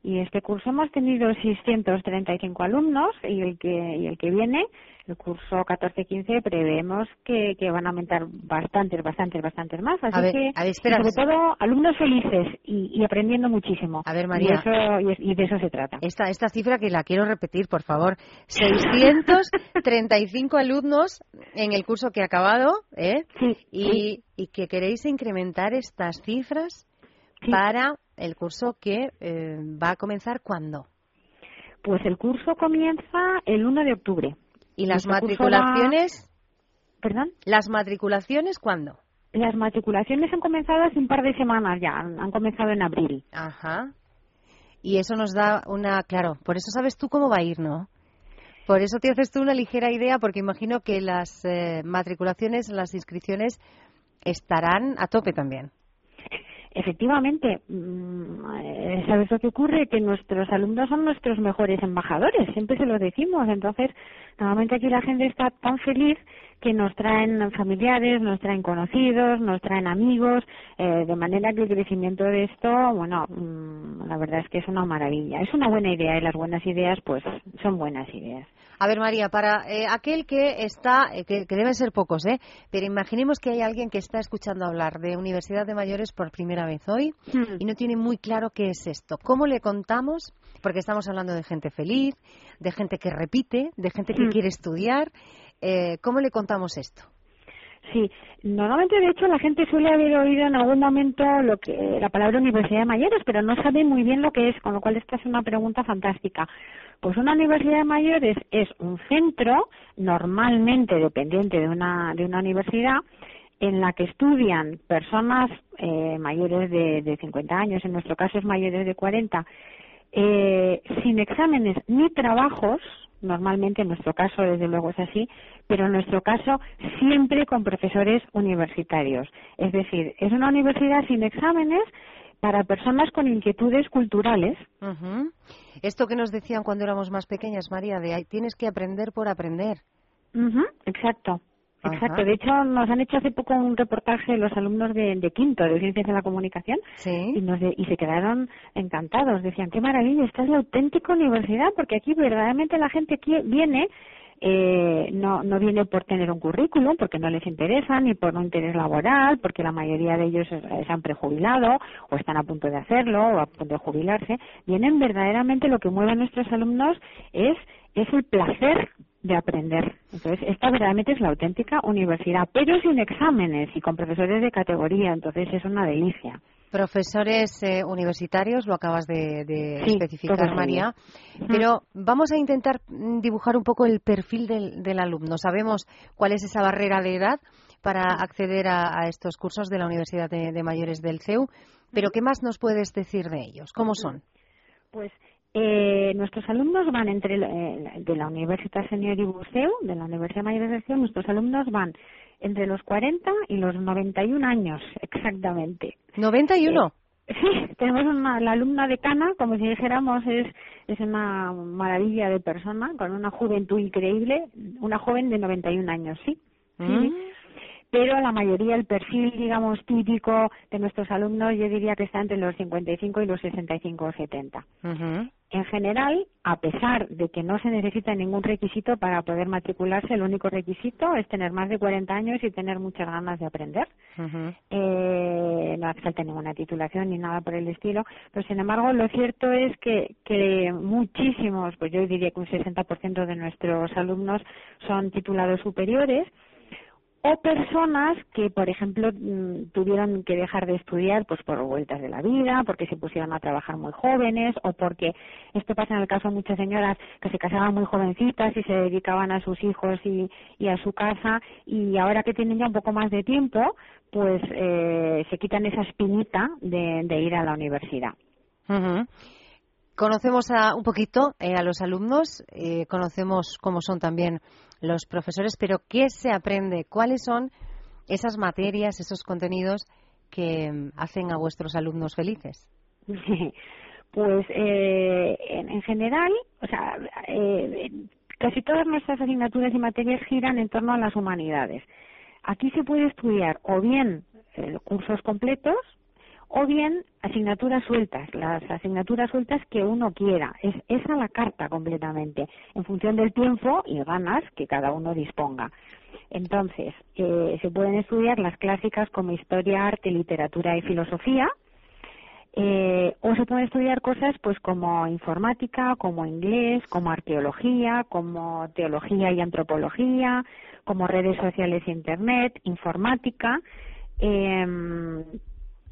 [SPEAKER 8] y este curso hemos tenido 635 alumnos y el que y el que viene el curso 14-15 prevemos que, que van a aumentar bastantes, bastantes, bastantes más. Así
[SPEAKER 1] A ver,
[SPEAKER 8] que,
[SPEAKER 1] a ver, espera.
[SPEAKER 8] sobre todo, alumnos felices y, y aprendiendo muchísimo.
[SPEAKER 1] A ver, María.
[SPEAKER 8] Y, eso, de eso se trata.
[SPEAKER 1] Esta, esta cifra que la quiero repetir, por favor. 635 alumnos en el curso que ha acabado, ¿eh?
[SPEAKER 8] Sí,
[SPEAKER 1] Y, y que queréis incrementar estas cifras
[SPEAKER 8] Sí.
[SPEAKER 1] para el curso que eh, va a comenzar cuándo.
[SPEAKER 8] Pues el curso comienza el 1 de octubre.
[SPEAKER 1] ¿Y las
[SPEAKER 8] Nuestro
[SPEAKER 1] matriculaciones?
[SPEAKER 8] va- ¿Perdón?
[SPEAKER 1] ¿Las matriculaciones cuándo?
[SPEAKER 8] Las matriculaciones han comenzado hace un par de semanas ya, han, han comenzado en abril.
[SPEAKER 1] Ajá. Y eso nos da una, claro, por eso sabes tú cómo va a ir, ¿no? Por eso te haces tú una ligera idea, porque imagino que las eh, matriculaciones, las inscripciones estarán a tope también.
[SPEAKER 8] Efectivamente, mm, eh, ¿sabes lo que ocurre? Que nuestros alumnos son nuestros mejores embajadores, siempre se lo decimos. Entonces, normalmente aquí la gente está tan feliz que nos traen familiares, nos traen conocidos, nos traen amigos, eh, de manera que el crecimiento de esto, bueno, mm, la verdad es que es una maravilla. Es una buena idea y las buenas ideas, pues, son buenas ideas.
[SPEAKER 1] A ver, María, para eh, aquel que está, eh, que, deben ser pocos, ¿eh? Pero imaginemos que hay alguien que está escuchando hablar de Universidad de Mayores por primera vez hoy hmm. y no tiene muy claro qué es esto. ¿Cómo le contamos? Porque estamos hablando de gente feliz, de gente que repite, de gente que hmm. quiere estudiar. Eh, ¿Cómo le contamos esto?
[SPEAKER 8] Sí, normalmente de hecho la gente suele haber oído en algún momento lo que la palabra Universidad de Mayores, pero no sabe muy bien lo que es, con lo cual esta es una pregunta fantástica. Pues una universidad de mayores es un centro normalmente dependiente de una, de una universidad en la que estudian personas eh, mayores de, de 50 años, en nuestro caso es mayores de 40, eh, sin exámenes ni trabajos, normalmente en nuestro caso desde luego es así, pero en nuestro caso siempre con profesores universitarios. Es decir, es una universidad sin exámenes para personas con inquietudes culturales.
[SPEAKER 1] Esto que nos decían cuando éramos más pequeñas, María, de tienes que aprender por aprender.
[SPEAKER 8] Exacto. Exacto. De hecho, nos han hecho hace poco un reportaje los alumnos de, quinto de Ciencias de la Comunicación y, nos y se quedaron encantados. Decían, qué maravilla, esta es la auténtica universidad porque aquí verdaderamente la gente aquí viene eh, no, no viene por tener un currículum, porque no les interesa, ni por un interés laboral, porque la mayoría de ellos se han prejubilado o están a punto de hacerlo o a punto de jubilarse. Vienen verdaderamente lo que mueve a nuestros alumnos es, es el placer de aprender. Entonces, esta verdaderamente es la auténtica universidad, pero sin exámenes y con profesores de categoría, entonces es una delicia.
[SPEAKER 1] Profesores eh, universitarios, lo acabas de, especificar, María. Pero vamos a intentar mm, dibujar un poco el perfil del, alumno. Sabemos cuál es esa barrera de edad para acceder a, estos cursos de la Universidad de, Mayores del CEU. Pero, ¿qué más nos puedes decir de ellos? ¿Cómo son?
[SPEAKER 8] Pues eh, nuestros alumnos van entre eh, de la Universidad Señor y Buceo, de la Universidad Mayores del CEU, nuestros alumnos van entre los 40 y los 91 años, exactamente.
[SPEAKER 1] ¿91?
[SPEAKER 8] Eh, sí, tenemos una, la alumna decana, como si dijéramos, es, es una maravilla de persona, con una juventud increíble, una joven de 91 años, sí. sí. Mm. Pero la mayoría, el perfil, digamos, típico de nuestros alumnos, yo diría que está entre los 55 y los 65 o 70. En general, a pesar de que no se necesita ningún requisito para poder matricularse, el único requisito es tener más de 40 años y tener muchas ganas de aprender. eh, no hace falta ninguna titulación ni nada por el estilo, pero sin embargo lo cierto es que, que muchísimos, pues yo diría que un 60% de nuestros alumnos son titulados superiores o personas que, por ejemplo, mm, tuvieron que dejar de estudiar pues por vueltas de la vida, porque se pusieron a trabajar muy jóvenes o porque esto pasa en el caso de muchas señoras que se casaban muy jovencitas y se dedicaban a sus hijos y, y a su casa y ahora que tienen ya un poco más de tiempo, pues eh, se quitan esa espinita de, ir a la universidad.
[SPEAKER 1] Conocemos a, un poquito eh, a los alumnos, eh, conocemos cómo son también los profesores, pero ¿qué se aprende? ¿Cuáles son esas materias, esos contenidos que mm, hacen a vuestros alumnos felices?
[SPEAKER 8] Pues eh, en, general, o sea, eh, casi todas nuestras asignaturas y materias giran en torno a las humanidades. Aquí se puede estudiar o bien eh, cursos completos, o bien asignaturas sueltas, las asignaturas sueltas que uno quiera. Es esa la carta completamente, en función del tiempo y ganas que cada uno disponga. Entonces, eh, se pueden estudiar las clásicas como historia, arte, literatura y filosofía, eh, o se pueden estudiar cosas pues como informática, como inglés, como arqueología, como teología y antropología, como redes sociales e internet, informática, eh,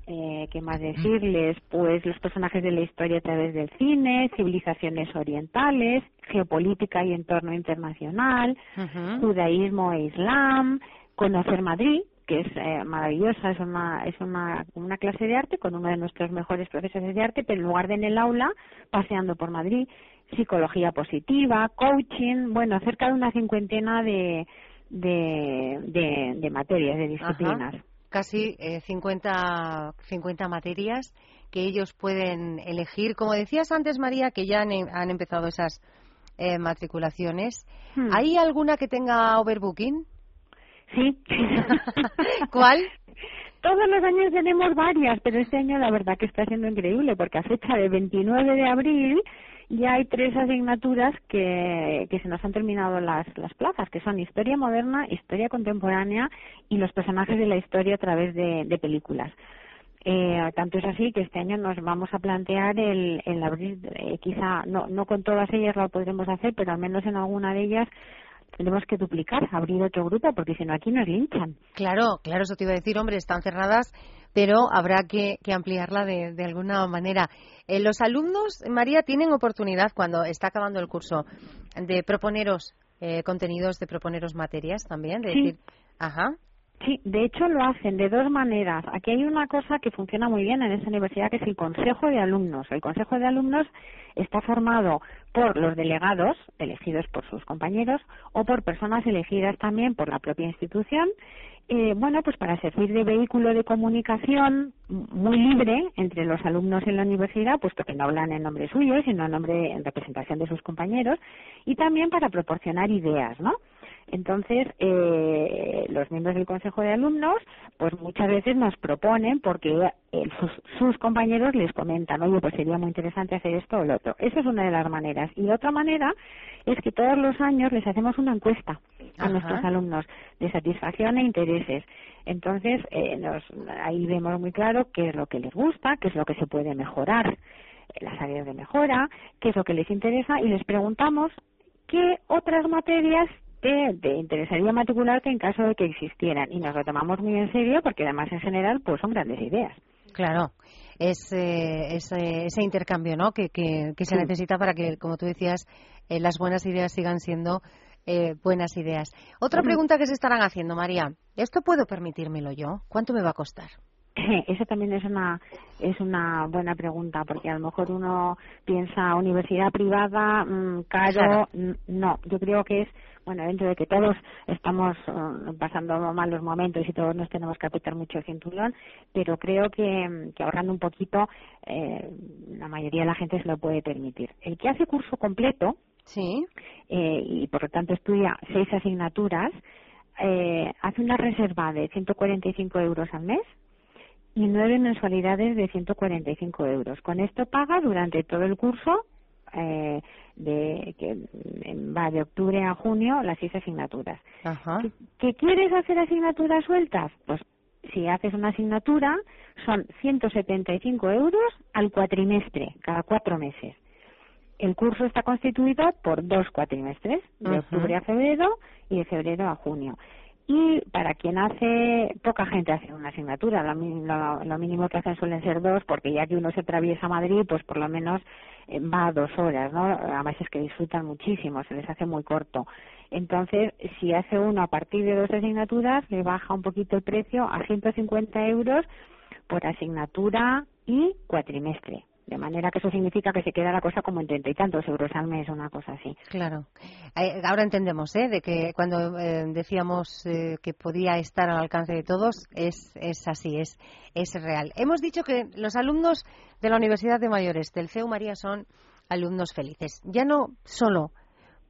[SPEAKER 8] eh, ¿qué más decirles? Pues los personajes de la historia a través del cine, civilizaciones orientales, geopolítica y entorno internacional, judaísmo e islam, conocer Madrid, que es eh, maravillosa, es una, es una, una clase de arte con uno de nuestros mejores profesores de arte, pero en lugar de en el aula, paseando por Madrid, psicología positiva, coaching, bueno, cerca de una cincuentena de, de, de, materias, de disciplinas.
[SPEAKER 1] Casi eh, 50, 50 materias que ellos pueden elegir. Como decías antes, María, que ya han, han empezado esas eh, matriculaciones.
[SPEAKER 8] Hmm.
[SPEAKER 1] ¿Hay alguna que tenga overbooking?
[SPEAKER 8] Sí.
[SPEAKER 1] ¿Cuál?
[SPEAKER 8] Todos los años tenemos varias, pero este año la verdad que está siendo increíble porque a fecha de 29 de abril ya hay tres asignaturas que, que se nos han terminado las, las plazas, que son Historia Moderna, Historia Contemporánea y los personajes de la historia a través de, de películas. Eh, tanto es así que este año nos vamos a plantear el, el abrir, eh, quizá no, no con todas ellas lo podremos hacer, pero al menos en alguna de ellas tenemos que duplicar, abrir otro grupo, porque si no aquí nos linchan.
[SPEAKER 1] Claro, claro, eso te iba a decir, hombre, están cerradas, pero habrá que, que ampliarla de, de, alguna manera. Eh, los alumnos, María, tienen oportunidad cuando está acabando el curso de proponeros eh, contenidos, de proponeros materias también, de
[SPEAKER 8] Sí.
[SPEAKER 1] decir, ajá,
[SPEAKER 8] Sí, de hecho lo hacen de dos maneras. Aquí hay una cosa que funciona muy bien en esta universidad, que es el Consejo de Alumnos. El Consejo de Alumnos está formado por los delegados, elegidos por sus compañeros, o por personas elegidas también por la propia institución, eh, bueno, pues para servir de vehículo de comunicación muy libre entre los alumnos en la universidad, puesto que no hablan en nombre suyo, sino en nombre, en representación de sus compañeros, y también para proporcionar ideas, ¿no? Entonces, eh, los miembros del Consejo de Alumnos, pues muchas veces nos proponen, porque eh, sus, sus compañeros les comentan, oye, pues sería muy interesante hacer esto o lo otro. Esa es una de las maneras. Y otra manera es que todos los años les hacemos una encuesta a
[SPEAKER 1] Ajá.
[SPEAKER 8] nuestros alumnos de satisfacción e intereses. Entonces, eh, nos, ahí vemos muy claro qué es lo que les gusta, qué es lo que se puede mejorar, eh, las áreas de mejora, qué es lo que les interesa y les preguntamos qué otras materias te, te interesaría matricularte en caso de que existieran. Y nos lo tomamos muy en serio porque además en general pues son grandes ideas.
[SPEAKER 1] claro. Es eh, ese, ese intercambio ¿no? que, que, que se
[SPEAKER 8] Sí.
[SPEAKER 1] necesita para que, como tú decías, eh, las buenas ideas sigan siendo eh, buenas ideas. Otra pregunta que se estarán haciendo, María. ¿Esto puedo permitírmelo yo? ¿Cuánto me va a costar?
[SPEAKER 8] Eso también es una es una buena pregunta porque a lo mejor uno piensa universidad privada mm, caro
[SPEAKER 1] Claro.
[SPEAKER 8] no yo creo que es bueno dentro de que todos estamos eh, pasando malos momentos y todos nos tenemos que apretar mucho el cinturón pero creo que, mm, que ahorrando un poquito eh, la mayoría de la gente se lo puede permitir el que hace curso completo
[SPEAKER 1] Sí.
[SPEAKER 8] eh, y por lo tanto estudia seis asignaturas, eh, hace una reserva de 145 euros al mes y nueve mensualidades de 145 euros. Con esto paga durante todo el curso, eh, de, que va de octubre a junio, las seis asignaturas.
[SPEAKER 1] Ajá.
[SPEAKER 8] ¿Que, que quieres hacer asignaturas sueltas? Pues si haces una asignatura son 175 euros al cuatrimestre, cada cuatro meses. El curso está constituido por dos cuatrimestres, de octubre a febrero y de febrero a junio. Y para quien hace, poca gente hace una asignatura, lo, lo- lo mínimo que hacen suelen ser dos, porque ya que uno se atraviesa Madrid, pues por lo menos eh, va a dos horas, ¿no? Además es que disfrutan muchísimo, se les hace muy corto. Entonces, si hace uno a partir de dos asignaturas, le baja un poquito el precio a 150 euros por asignatura y cuatrimestre. De manera que eso significa que se queda la cosa como en treinta y tantos euros al mes, una cosa así.
[SPEAKER 1] Claro. Eh, ahora entendemos, ¿eh? De que cuando eh, decíamos eh, que podía estar al alcance de todos, es, es así, es, es real. Hemos dicho que los alumnos de la Universidad de Mayores, del CEU María, son alumnos felices. Ya no solo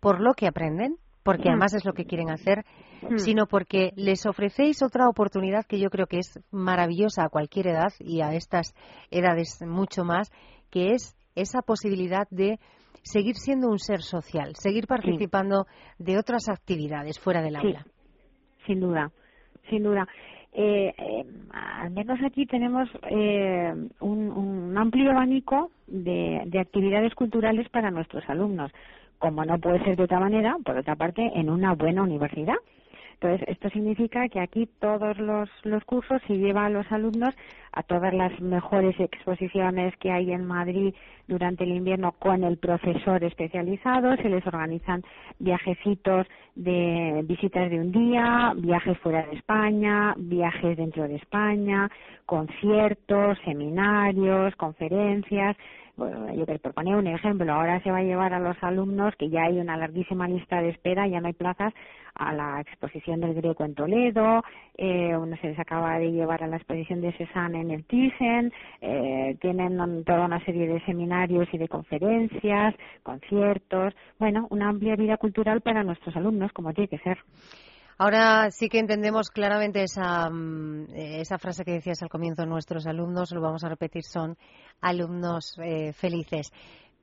[SPEAKER 1] por lo que aprenden, porque
[SPEAKER 8] Mm.
[SPEAKER 1] además es lo que quieren hacer,
[SPEAKER 8] Mm.
[SPEAKER 1] sino porque les ofrecéis otra oportunidad que yo creo que es maravillosa a cualquier edad y a estas edades mucho más, que es esa posibilidad de seguir siendo un ser social, seguir participando de otras actividades fuera del
[SPEAKER 8] Sí.
[SPEAKER 1] aula.
[SPEAKER 8] Sin duda, sin duda. Eh, eh, al menos aquí tenemos eh, un, un amplio abanico de, de actividades culturales para nuestros alumnos, como no puede ser de otra manera, por otra parte, en una buena universidad. Entonces, esto significa que aquí todos los, los cursos se lleva a los alumnos a todas las mejores exposiciones que hay en Madrid durante el invierno con el profesor especializado, se les organizan viajecitos de visitas de un día, viajes fuera de España, viajes dentro de España, conciertos, seminarios, conferencias, bueno, yo te proponía un ejemplo, ahora se va a llevar a los alumnos, que ya hay una larguísima lista de espera, ya no hay plazas, a la exposición del Greco en Toledo, eh, uno se les acaba de llevar a la exposición de Cézanne en el Thyssen, eh, tienen toda una serie de seminarios y de conferencias, conciertos, bueno, una amplia vida cultural para nuestros alumnos, como tiene que ser.
[SPEAKER 1] Ahora sí que entendemos claramente esa, mm, esa frase que decías al comienzo, nuestros alumnos, lo vamos a repetir, son alumnos eh, felices.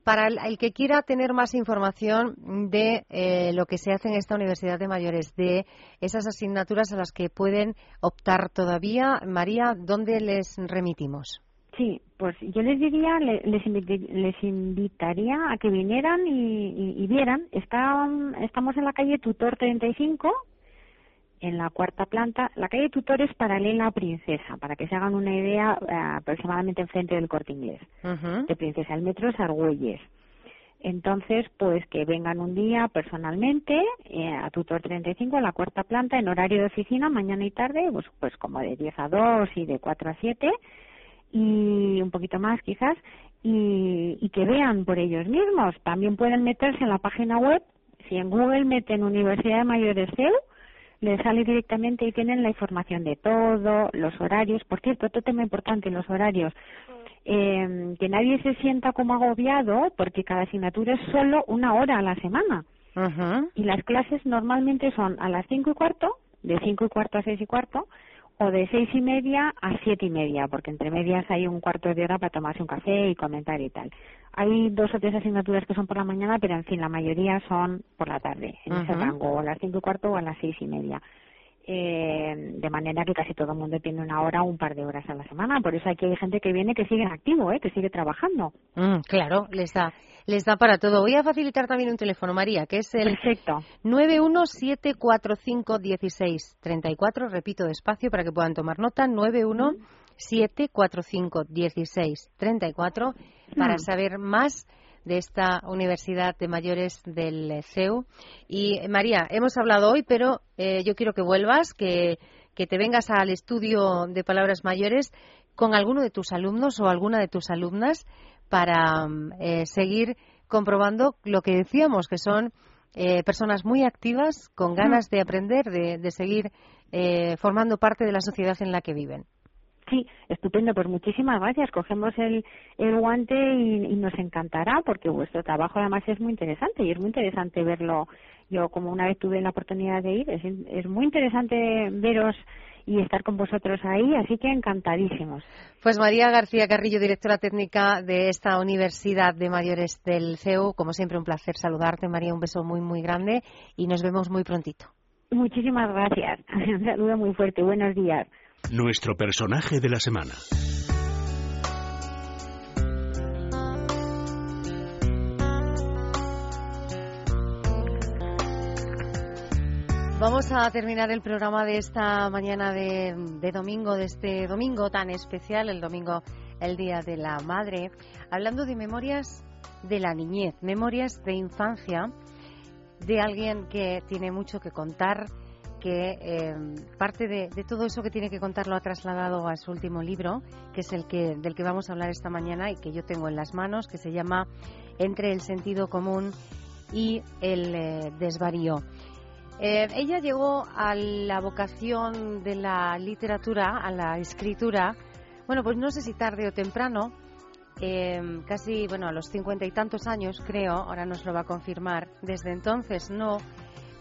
[SPEAKER 1] Para el, que quiera tener más información de eh, lo que se hace en esta Universidad de Mayores, de esas asignaturas a las que pueden optar todavía, María, ¿dónde les remitimos?
[SPEAKER 8] Sí, pues yo les diría, les, les invitaría a que vinieran y, y, vieran. estamos en la calle Tutor 35, en la cuarta planta. La calle Tutor es paralela a Princesa, para que se hagan una idea, eh, aproximadamente enfrente del corte inglés. De Princesa, el metro es Argüelles. Entonces, pues que vengan un día personalmente eh, a Tutor 35 en la cuarta planta en horario de oficina, mañana y tarde, pues, pues como de 10 a 2 y de 4 a 7 y un poquito más quizás, y, y que vean por ellos mismos. También pueden meterse en la página web, si en Google meten Universidad de Mayores CEU, le sale directamente y tienen la información de todo, los horarios. Por cierto, otro tema importante, los horarios. Eh, que nadie se sienta como agobiado porque cada asignatura es solo una hora a la semana. Y las clases normalmente son a las cinco y cuarto, de cinco y cuarto a seis y cuarto, o de seis y media a siete y media, porque entre medias hay un cuarto de hora para tomarse un café y comentar y tal. Hay dos o tres asignaturas que son por la mañana, pero en fin, la mayoría son por la tarde, en ese rango, o a las cinco y cuarto o a las seis y media. Eh, de manera que casi todo el mundo tiene una hora o un par de horas a la semana. Por eso hay que hay gente que viene que sigue en activo, ¿eh? que sigue trabajando.
[SPEAKER 1] Mm, claro, les da, les da para todo. Voy a facilitar también un teléfono, María, que es el
[SPEAKER 8] Perfecto.
[SPEAKER 1] 917451634. Repito despacio para que puedan tomar nota. 917451634 para mm. saber más de esta Universidad de Mayores del CEU. Y María, hemos hablado hoy, pero eh, yo quiero que vuelvas, que, que te vengas al estudio de palabras mayores con alguno de tus alumnos o alguna de tus alumnas para eh, seguir comprobando lo que decíamos, que son eh, personas muy activas, con ganas de aprender, de, de seguir formando parte de la sociedad en la que viven.
[SPEAKER 8] Sí, estupendo, pues muchísimas gracias. Cogemos el, el guante y, nos encantará porque vuestro trabajo además es muy interesante y es muy interesante verlo. Yo como una vez tuve la oportunidad de ir, es, es muy interesante veros y estar con vosotros ahí, así que encantadísimos.
[SPEAKER 1] Pues María García Carrillo, directora técnica de esta Universidad de Mayores del CEU, como siempre un placer saludarte, María, un beso muy, muy grande y nos vemos muy prontito.
[SPEAKER 8] Muchísimas gracias. Un saludo muy fuerte. Buenos días.
[SPEAKER 2] Nuestro personaje de la semana.
[SPEAKER 1] Vamos a terminar el programa de esta mañana de, domingo, de este domingo tan especial, el domingo, el Día de la Madre, hablando de memorias de la niñez, memorias de infancia de alguien que tiene mucho que contar, que em, parte de, todo eso que tiene que contar lo ha trasladado a su último libro, que es el que, del que vamos a hablar esta mañana y que yo tengo en las manos, que se llama Entre el sentido común y el eh, desvarío. Eh, ella llegó a la vocación de la literatura, a la escritura, bueno, pues no sé si tarde o temprano, em, casi, bueno, a los cincuenta y tantos años, creo, ahora nos lo va a confirmar. Desde entonces no,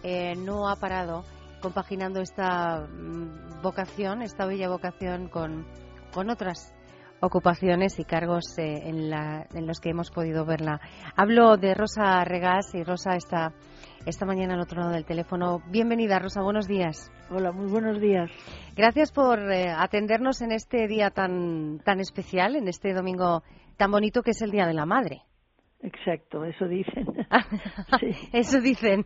[SPEAKER 1] eh, no ha parado compaginando esta mm, vocación, esta bella vocación con, con otras ocupaciones y cargos eh, en, la, en, los que hemos podido verla. Hablo de Rosa Regás y Rosa está esta mañana al otro lado del teléfono. Bienvenida, Rosa, buenos días.
[SPEAKER 9] Hola, muy buenos días.
[SPEAKER 1] Gracias por eh, atendernos en este día tan, tan especial, en este domingo tan bonito que es el Día de la Madre.
[SPEAKER 9] Exacto, eso dicen.
[SPEAKER 1] Eso dicen.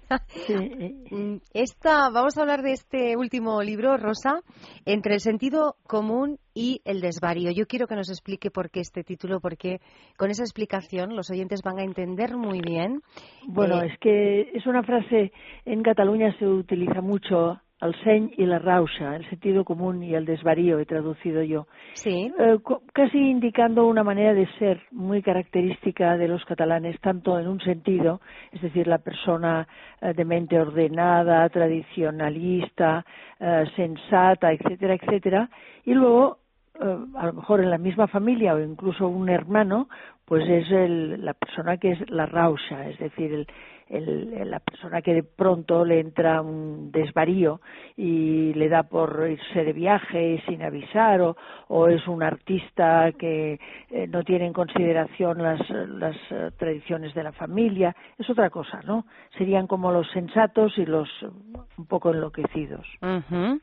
[SPEAKER 1] Mm, esta, vamos a hablar de este último libro, Rosa, entre el sentido común y el desvarío. Yo quiero que nos explique por qué este título, porque con esa explicación los oyentes van a entender muy bien.
[SPEAKER 9] Bueno, eh, es que es una frase en Cataluña se utiliza mucho el seny y la rauxa, el sentido común y el desvarío, he traducido yo.
[SPEAKER 1] Sí.
[SPEAKER 9] Eh, casi indicando una manera de ser muy característica de los catalanes, tanto en un sentido, es decir, la persona eh, de mente ordenada, tradicionalista, eh, sensata, etcétera, etcétera, y luego a lo mejor en la misma familia o incluso un hermano, pues es el, la persona que es la rauxa, es decir, el, el, la persona que de pronto le entra un desvarío y le da por irse de viaje sin avisar o, o es un artista que eh, no tiene en consideración las, las uh, tradiciones de la familia, es otra cosa, ¿no? Serían como los sensatos y los un poco enloquecidos.
[SPEAKER 1] Uh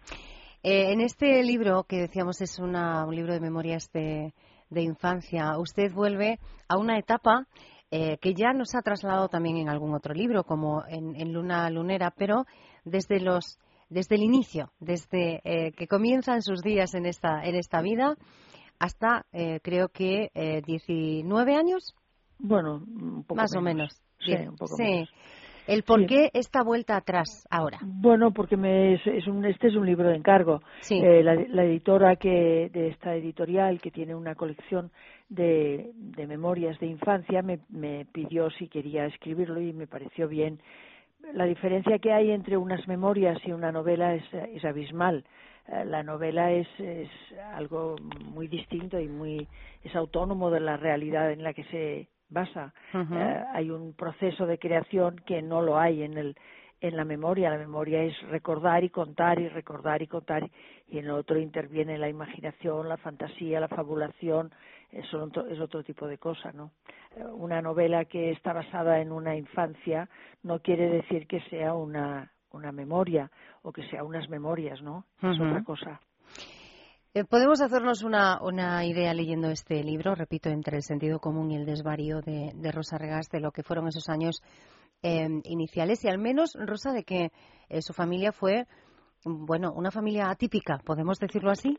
[SPEAKER 1] eh, en este libro que decíamos es una, un libro de memorias de, de infancia, usted vuelve a una etapa eh, que ya nos ha trasladado también en algún otro libro, como en, en Luna Lunera, pero desde los desde el inicio, desde eh, que comienzan sus días en esta en esta vida hasta eh, creo que 19 años.
[SPEAKER 9] Bueno, un poco
[SPEAKER 1] más
[SPEAKER 9] menos.
[SPEAKER 1] o menos.
[SPEAKER 9] Sí, un poco
[SPEAKER 1] sí.
[SPEAKER 9] menos.
[SPEAKER 1] El por
[SPEAKER 9] Sí.
[SPEAKER 1] qué esta vuelta atrás ahora.
[SPEAKER 9] Bueno, porque me, es, es un, este es un libro de encargo.
[SPEAKER 1] Sí.
[SPEAKER 9] Eh, la, la editora que, de esta editorial, que tiene una colección de, de memorias de infancia, me, me pidió si quería escribirlo y me pareció bien. La diferencia que hay entre unas memorias y una novela es, es abismal. Eh, La novela es, es algo muy distinto y muy es autónomo de la realidad en la que se basa. Eh, hay un proceso de creación que no lo hay en el en la memoria. La memoria es recordar y contar y recordar y contar y en el otro interviene la imaginación, la fantasía, la fabulación. Es otro, es otro tipo de cosa, ¿no? Eh, Una novela que está basada en una infancia no quiere decir que sea una una memoria o que sea unas memorias, ¿no? Es otra cosa.
[SPEAKER 1] Eh, Podemos hacernos una, una idea leyendo este libro, repito, entre el sentido común y el desvarío de, de Rosa Regás, de lo que fueron esos años eh, iniciales y al menos, Rosa, de que eh, su familia fue, bueno, una familia atípica, ¿podemos decirlo así?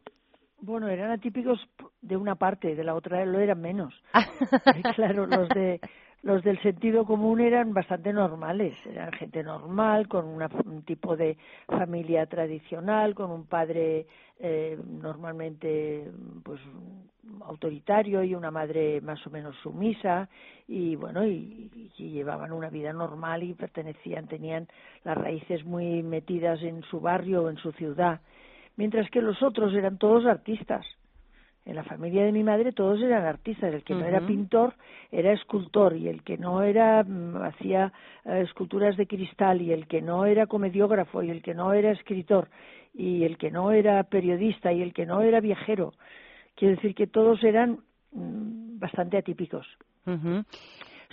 [SPEAKER 9] Bueno, eran atípicos de una parte, de la otra lo eran menos. claro, los de los del sentido común eran bastante normales, eran gente normal, con una- un tipo de familia tradicional, con un padre eh, normalmente pues autoritario y una madre más o menos sumisa y bueno y, y llevaban una vida normal y pertenecían tenían las raíces muy metidas en su barrio o en su ciudad mientras que los otros eran todos artistas en la familia de mi madre todos eran artistas el que no era pintor era escultor y el que no era mm, hacía eh, esculturas de cristal y el que no era comediógrafo y el que no era escritor y el que no era periodista y el que no era viajero. Quiero decir que todos eran mm, bastante atípicos.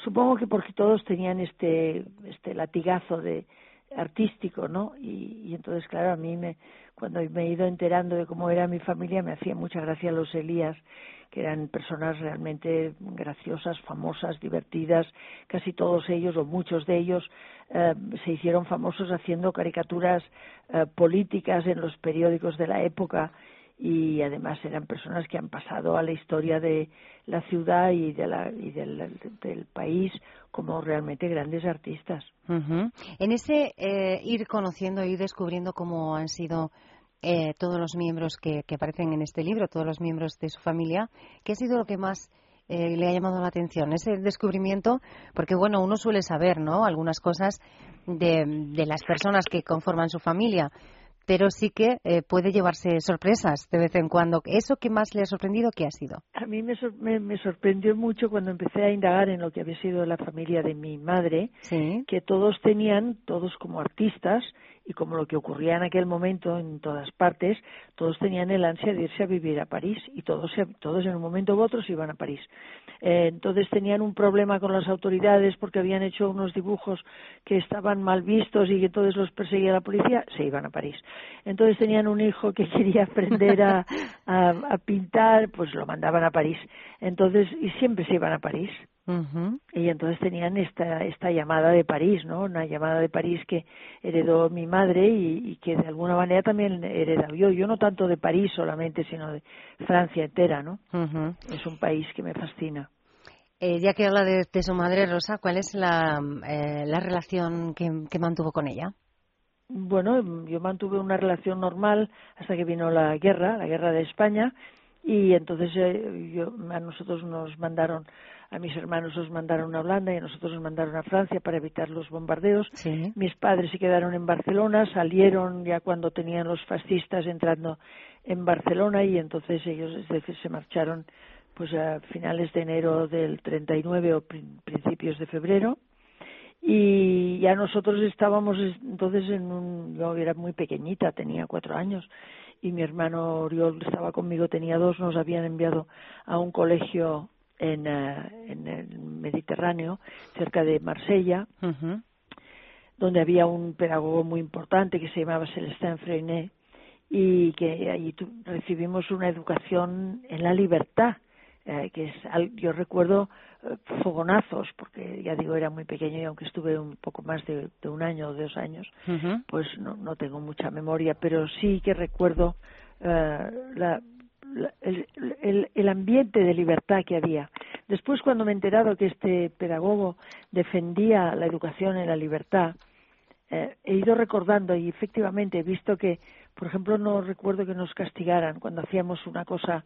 [SPEAKER 9] Supongo que porque todos tenían este este latigazo de artístico no y, entonces claro a mí me cuando me he ido enterando de cómo era mi familia me hacía mucha gracia los Elías que eran personas realmente graciosas famosas divertidas. Casi todos ellos o muchos de ellos eh, se hicieron famosos haciendo caricaturas eh, políticas en los periódicos de la época y además eran personas que han pasado a la historia de la ciudad y, de la, y del, del país como realmente grandes artistas.
[SPEAKER 1] Ujú. En ese eh, ir conociendo, ir descubriendo cómo han sido eh, todos los miembros que, aparecen en este libro, todos los miembros de su familia, ¿qué ha sido lo que más eh, le ha llamado la atención? Ese descubrimiento, porque bueno, uno suele saber, ¿no? Algunas cosas de las personas que conforman su familia, pero sí que eh, puede llevarse sorpresas de vez en cuando. ¿Eso que más le ha sorprendido qué ha sido?
[SPEAKER 9] A mí me, sor- me, me sorprendió mucho cuando empecé a indagar en lo que había sido la familia de mi madre,
[SPEAKER 1] Sí.
[SPEAKER 9] que todos tenían, todos como artistas, y como lo que ocurría en aquel momento en todas partes, todos tenían el ansia de irse a vivir a París y todos, todos en un momento u otro se iban a París. Eh, entonces tenían un problema con las autoridades porque habían hecho unos dibujos que estaban mal vistos y que entonces los perseguía la policía, se iban a París. Entonces tenían un hijo que quería aprender a, a, a pintar, pues lo mandaban a París. Entonces, y siempre se iban a París
[SPEAKER 1] Ujú.
[SPEAKER 9] y entonces tenían esta esta llamada de París no una llamada de París que heredó mi madre y, y que de alguna manera también heredaba yo yo no tanto de París solamente sino de Francia entera no
[SPEAKER 1] Ujú.
[SPEAKER 9] es un país que me fascina
[SPEAKER 1] Eh, ya que habla de, de su madre Rosa, ¿cuál es la, eh, la relación que, que mantuvo con ella?
[SPEAKER 9] bueno, yo mantuve una relación normal hasta que vino la guerra, la guerra de España, y entonces eh, yo, a nosotros nos mandaron, a mis hermanos nos mandaron a Holanda y a nosotros nos mandaron a Francia para evitar los bombardeos. Mis padres se quedaron en Barcelona, salieron ya cuando tenían los fascistas entrando en Barcelona y entonces ellos se marcharon pues a finales de enero del 39 o principios de febrero. Y ya nosotros estábamos entonces en un yo era muy pequeñita tenía cuatro años y mi hermano Oriol estaba conmigo tenía dos nos habían enviado a un colegio en, eh, en el Mediterráneo cerca de Marsella donde había un pedagogo muy importante que se llamaba Celestin Freinet y que allí recibimos una educación en la libertad eh, que es yo recuerdo eh, fogonazos porque ya digo era muy pequeño y aunque estuve un poco más de, un año o dos años pues no, no tengo mucha memoria pero sí que recuerdo eh, la, el, el, el, ambiente de libertad que había. Después, cuando me he enterado que este pedagogo defendía la educación en la libertad, he ido recordando y efectivamente he visto que, por ejemplo, no recuerdo que nos castigaran cuando hacíamos una cosa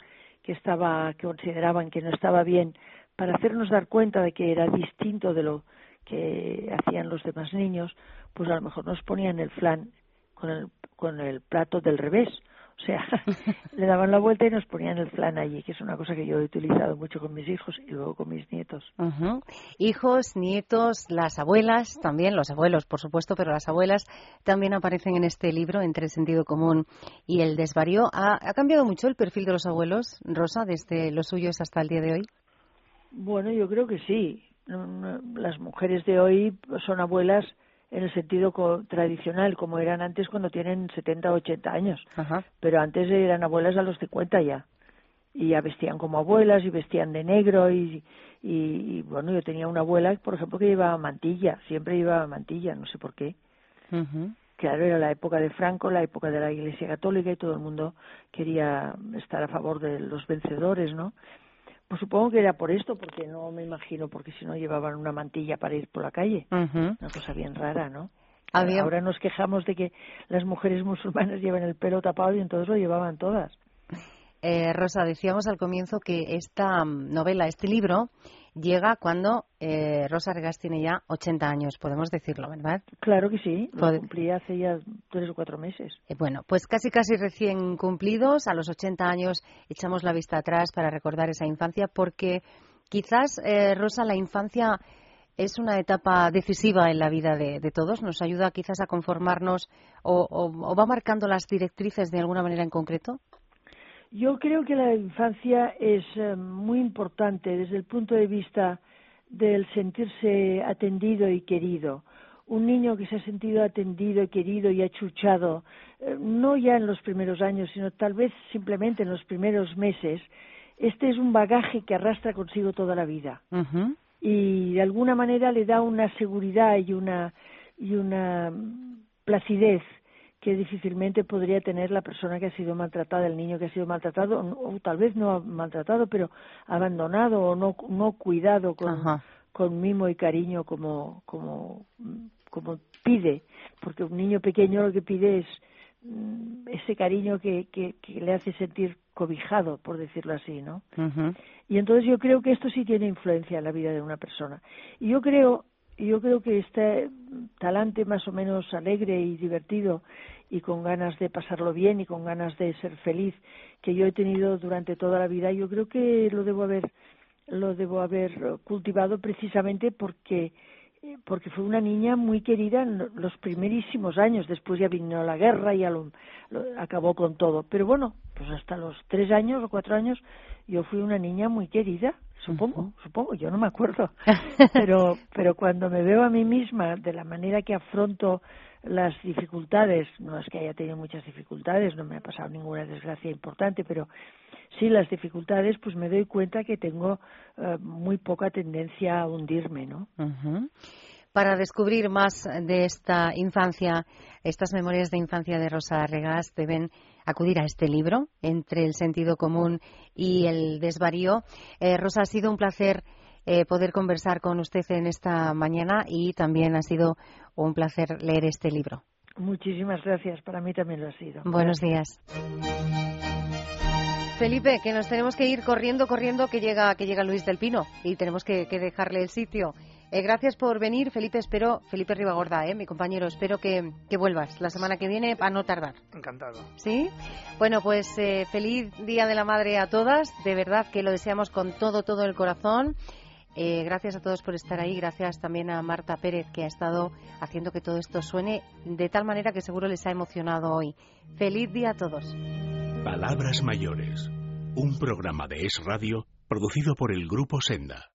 [SPEAKER 9] que estaba que consideraban que no estaba bien para hacernos dar cuenta de que era distinto de lo que hacían los demás niños pues a lo mejor nos ponían el flan con el con el plato del revés o sea, le daban la vuelta y nos ponían el flan allí, que es una cosa que yo he utilizado mucho con mis hijos y luego con mis nietos.
[SPEAKER 1] Hijos, nietos, las abuelas, también los abuelos, por supuesto, pero las abuelas también aparecen en este libro, entre el sentido común y el desvarío. ¿Ha, cambiado mucho el perfil de los abuelos, Rosa, desde los suyos hasta el día de hoy?
[SPEAKER 9] Bueno, yo creo que sí. Las mujeres de hoy son abuelas en el sentido tradicional, como eran antes cuando tienen 70 o 80 años. Pero antes eran abuelas a los 50 ya. Y ya vestían como abuelas y vestían de negro. Y, y, bueno, yo tenía una abuela, por ejemplo, que llevaba mantilla. Siempre llevaba mantilla, no sé por qué. Claro, era la época de Franco, la época de la Iglesia Católica y todo el mundo quería estar a favor de los vencedores, ¿no? Pues supongo que era por esto, porque no me imagino, porque si no llevaban una mantilla para ir por la calle. Una cosa bien rara, ¿no? Ahora nos quejamos de que las mujeres musulmanas llevan el pelo tapado y entonces lo llevaban todas.
[SPEAKER 1] Eh, Rosa, decíamos al comienzo que esta mm, novela, este libro, llega cuando eh, Rosa Regas tiene ya 80 años, podemos decirlo, ¿verdad?
[SPEAKER 9] Claro que sí, lo cumplí hace ya tres o cuatro meses.
[SPEAKER 1] Eh, bueno, pues casi casi recién cumplidos, a los 80 años echamos la vista atrás para recordar esa infancia, porque quizás, eh, Rosa, la infancia es una etapa decisiva en la vida de, todos, nos ayuda quizás a conformarnos o va marcando las directrices de alguna manera en concreto.
[SPEAKER 9] Yo creo que la infancia es eh, muy importante desde el punto de vista del sentirse atendido y querido. Un niño que se ha sentido atendido, querido y achuchado, eh, no ya en los primeros años, sino tal vez simplemente en los primeros meses, este es un bagaje que arrastra consigo toda la vida. Y de alguna manera le da una seguridad y una, y una placidez que difícilmente podría tener la persona que ha sido maltratada, el niño que ha sido maltratado, o, tal vez no maltratado, pero abandonado o no, no cuidado con, con mimo y cariño como, como, como pide, porque un niño pequeño lo que pide es mm, ese cariño que, que, que, le hace sentir cobijado, por decirlo así, ¿no? Y entonces yo creo que esto sí tiene influencia en la vida de una persona. Y yo creo yo creo que este talante más o menos alegre y divertido y con ganas de pasarlo bien y con ganas de ser feliz que yo he tenido durante toda la vida, yo creo que lo debo haber lo debo haber cultivado precisamente porque porque fue una niña muy querida en los primerísimos años. Después ya vino la guerra y ya lo, acabó con todo. Pero bueno, pues hasta los tres años o cuatro años yo fui una niña muy querida Supongo, supongo, yo no me acuerdo. Pero, pero cuando me veo a mí misma de la manera que afronto las dificultades, no es que haya tenido muchas dificultades, no me ha pasado ninguna desgracia importante, pero sí las dificultades, pues me doy cuenta que tengo eh, muy poca tendencia a hundirme, ¿no?
[SPEAKER 1] Para descubrir más de esta infancia, estas memorias de infancia de Rosa Regas deben acudir a este libro, Entre el sentido común y el desvarío. Eh, Rosa, ha sido un placer eh, poder conversar con usted en esta mañana y también ha sido un placer leer este libro.
[SPEAKER 9] Muchísimas gracias, para mí también lo ha sido.
[SPEAKER 1] Buenos días. Felipe, que nos tenemos que ir corriendo, corriendo, que llega, que llega Luis del Pino y tenemos que, dejarle el sitio. Eh, gracias por venir, Felipe. Espero, Felipe Ribagorda, eh, mi compañero, espero que, vuelvas la semana que viene a no tardar.
[SPEAKER 4] Encantado.
[SPEAKER 1] ¿Sí? Bueno, pues eh, feliz Día de la Madre a todas. De verdad que lo deseamos con todo, todo el corazón. Eh, gracias a todos por estar ahí. Gracias también a Marta Pérez, que ha estado haciendo que todo esto suene de tal manera que seguro les ha emocionado hoy. Feliz día a todos.
[SPEAKER 2] Palabras Mayores, un programa de Es Radio producido por el Grupo Senda.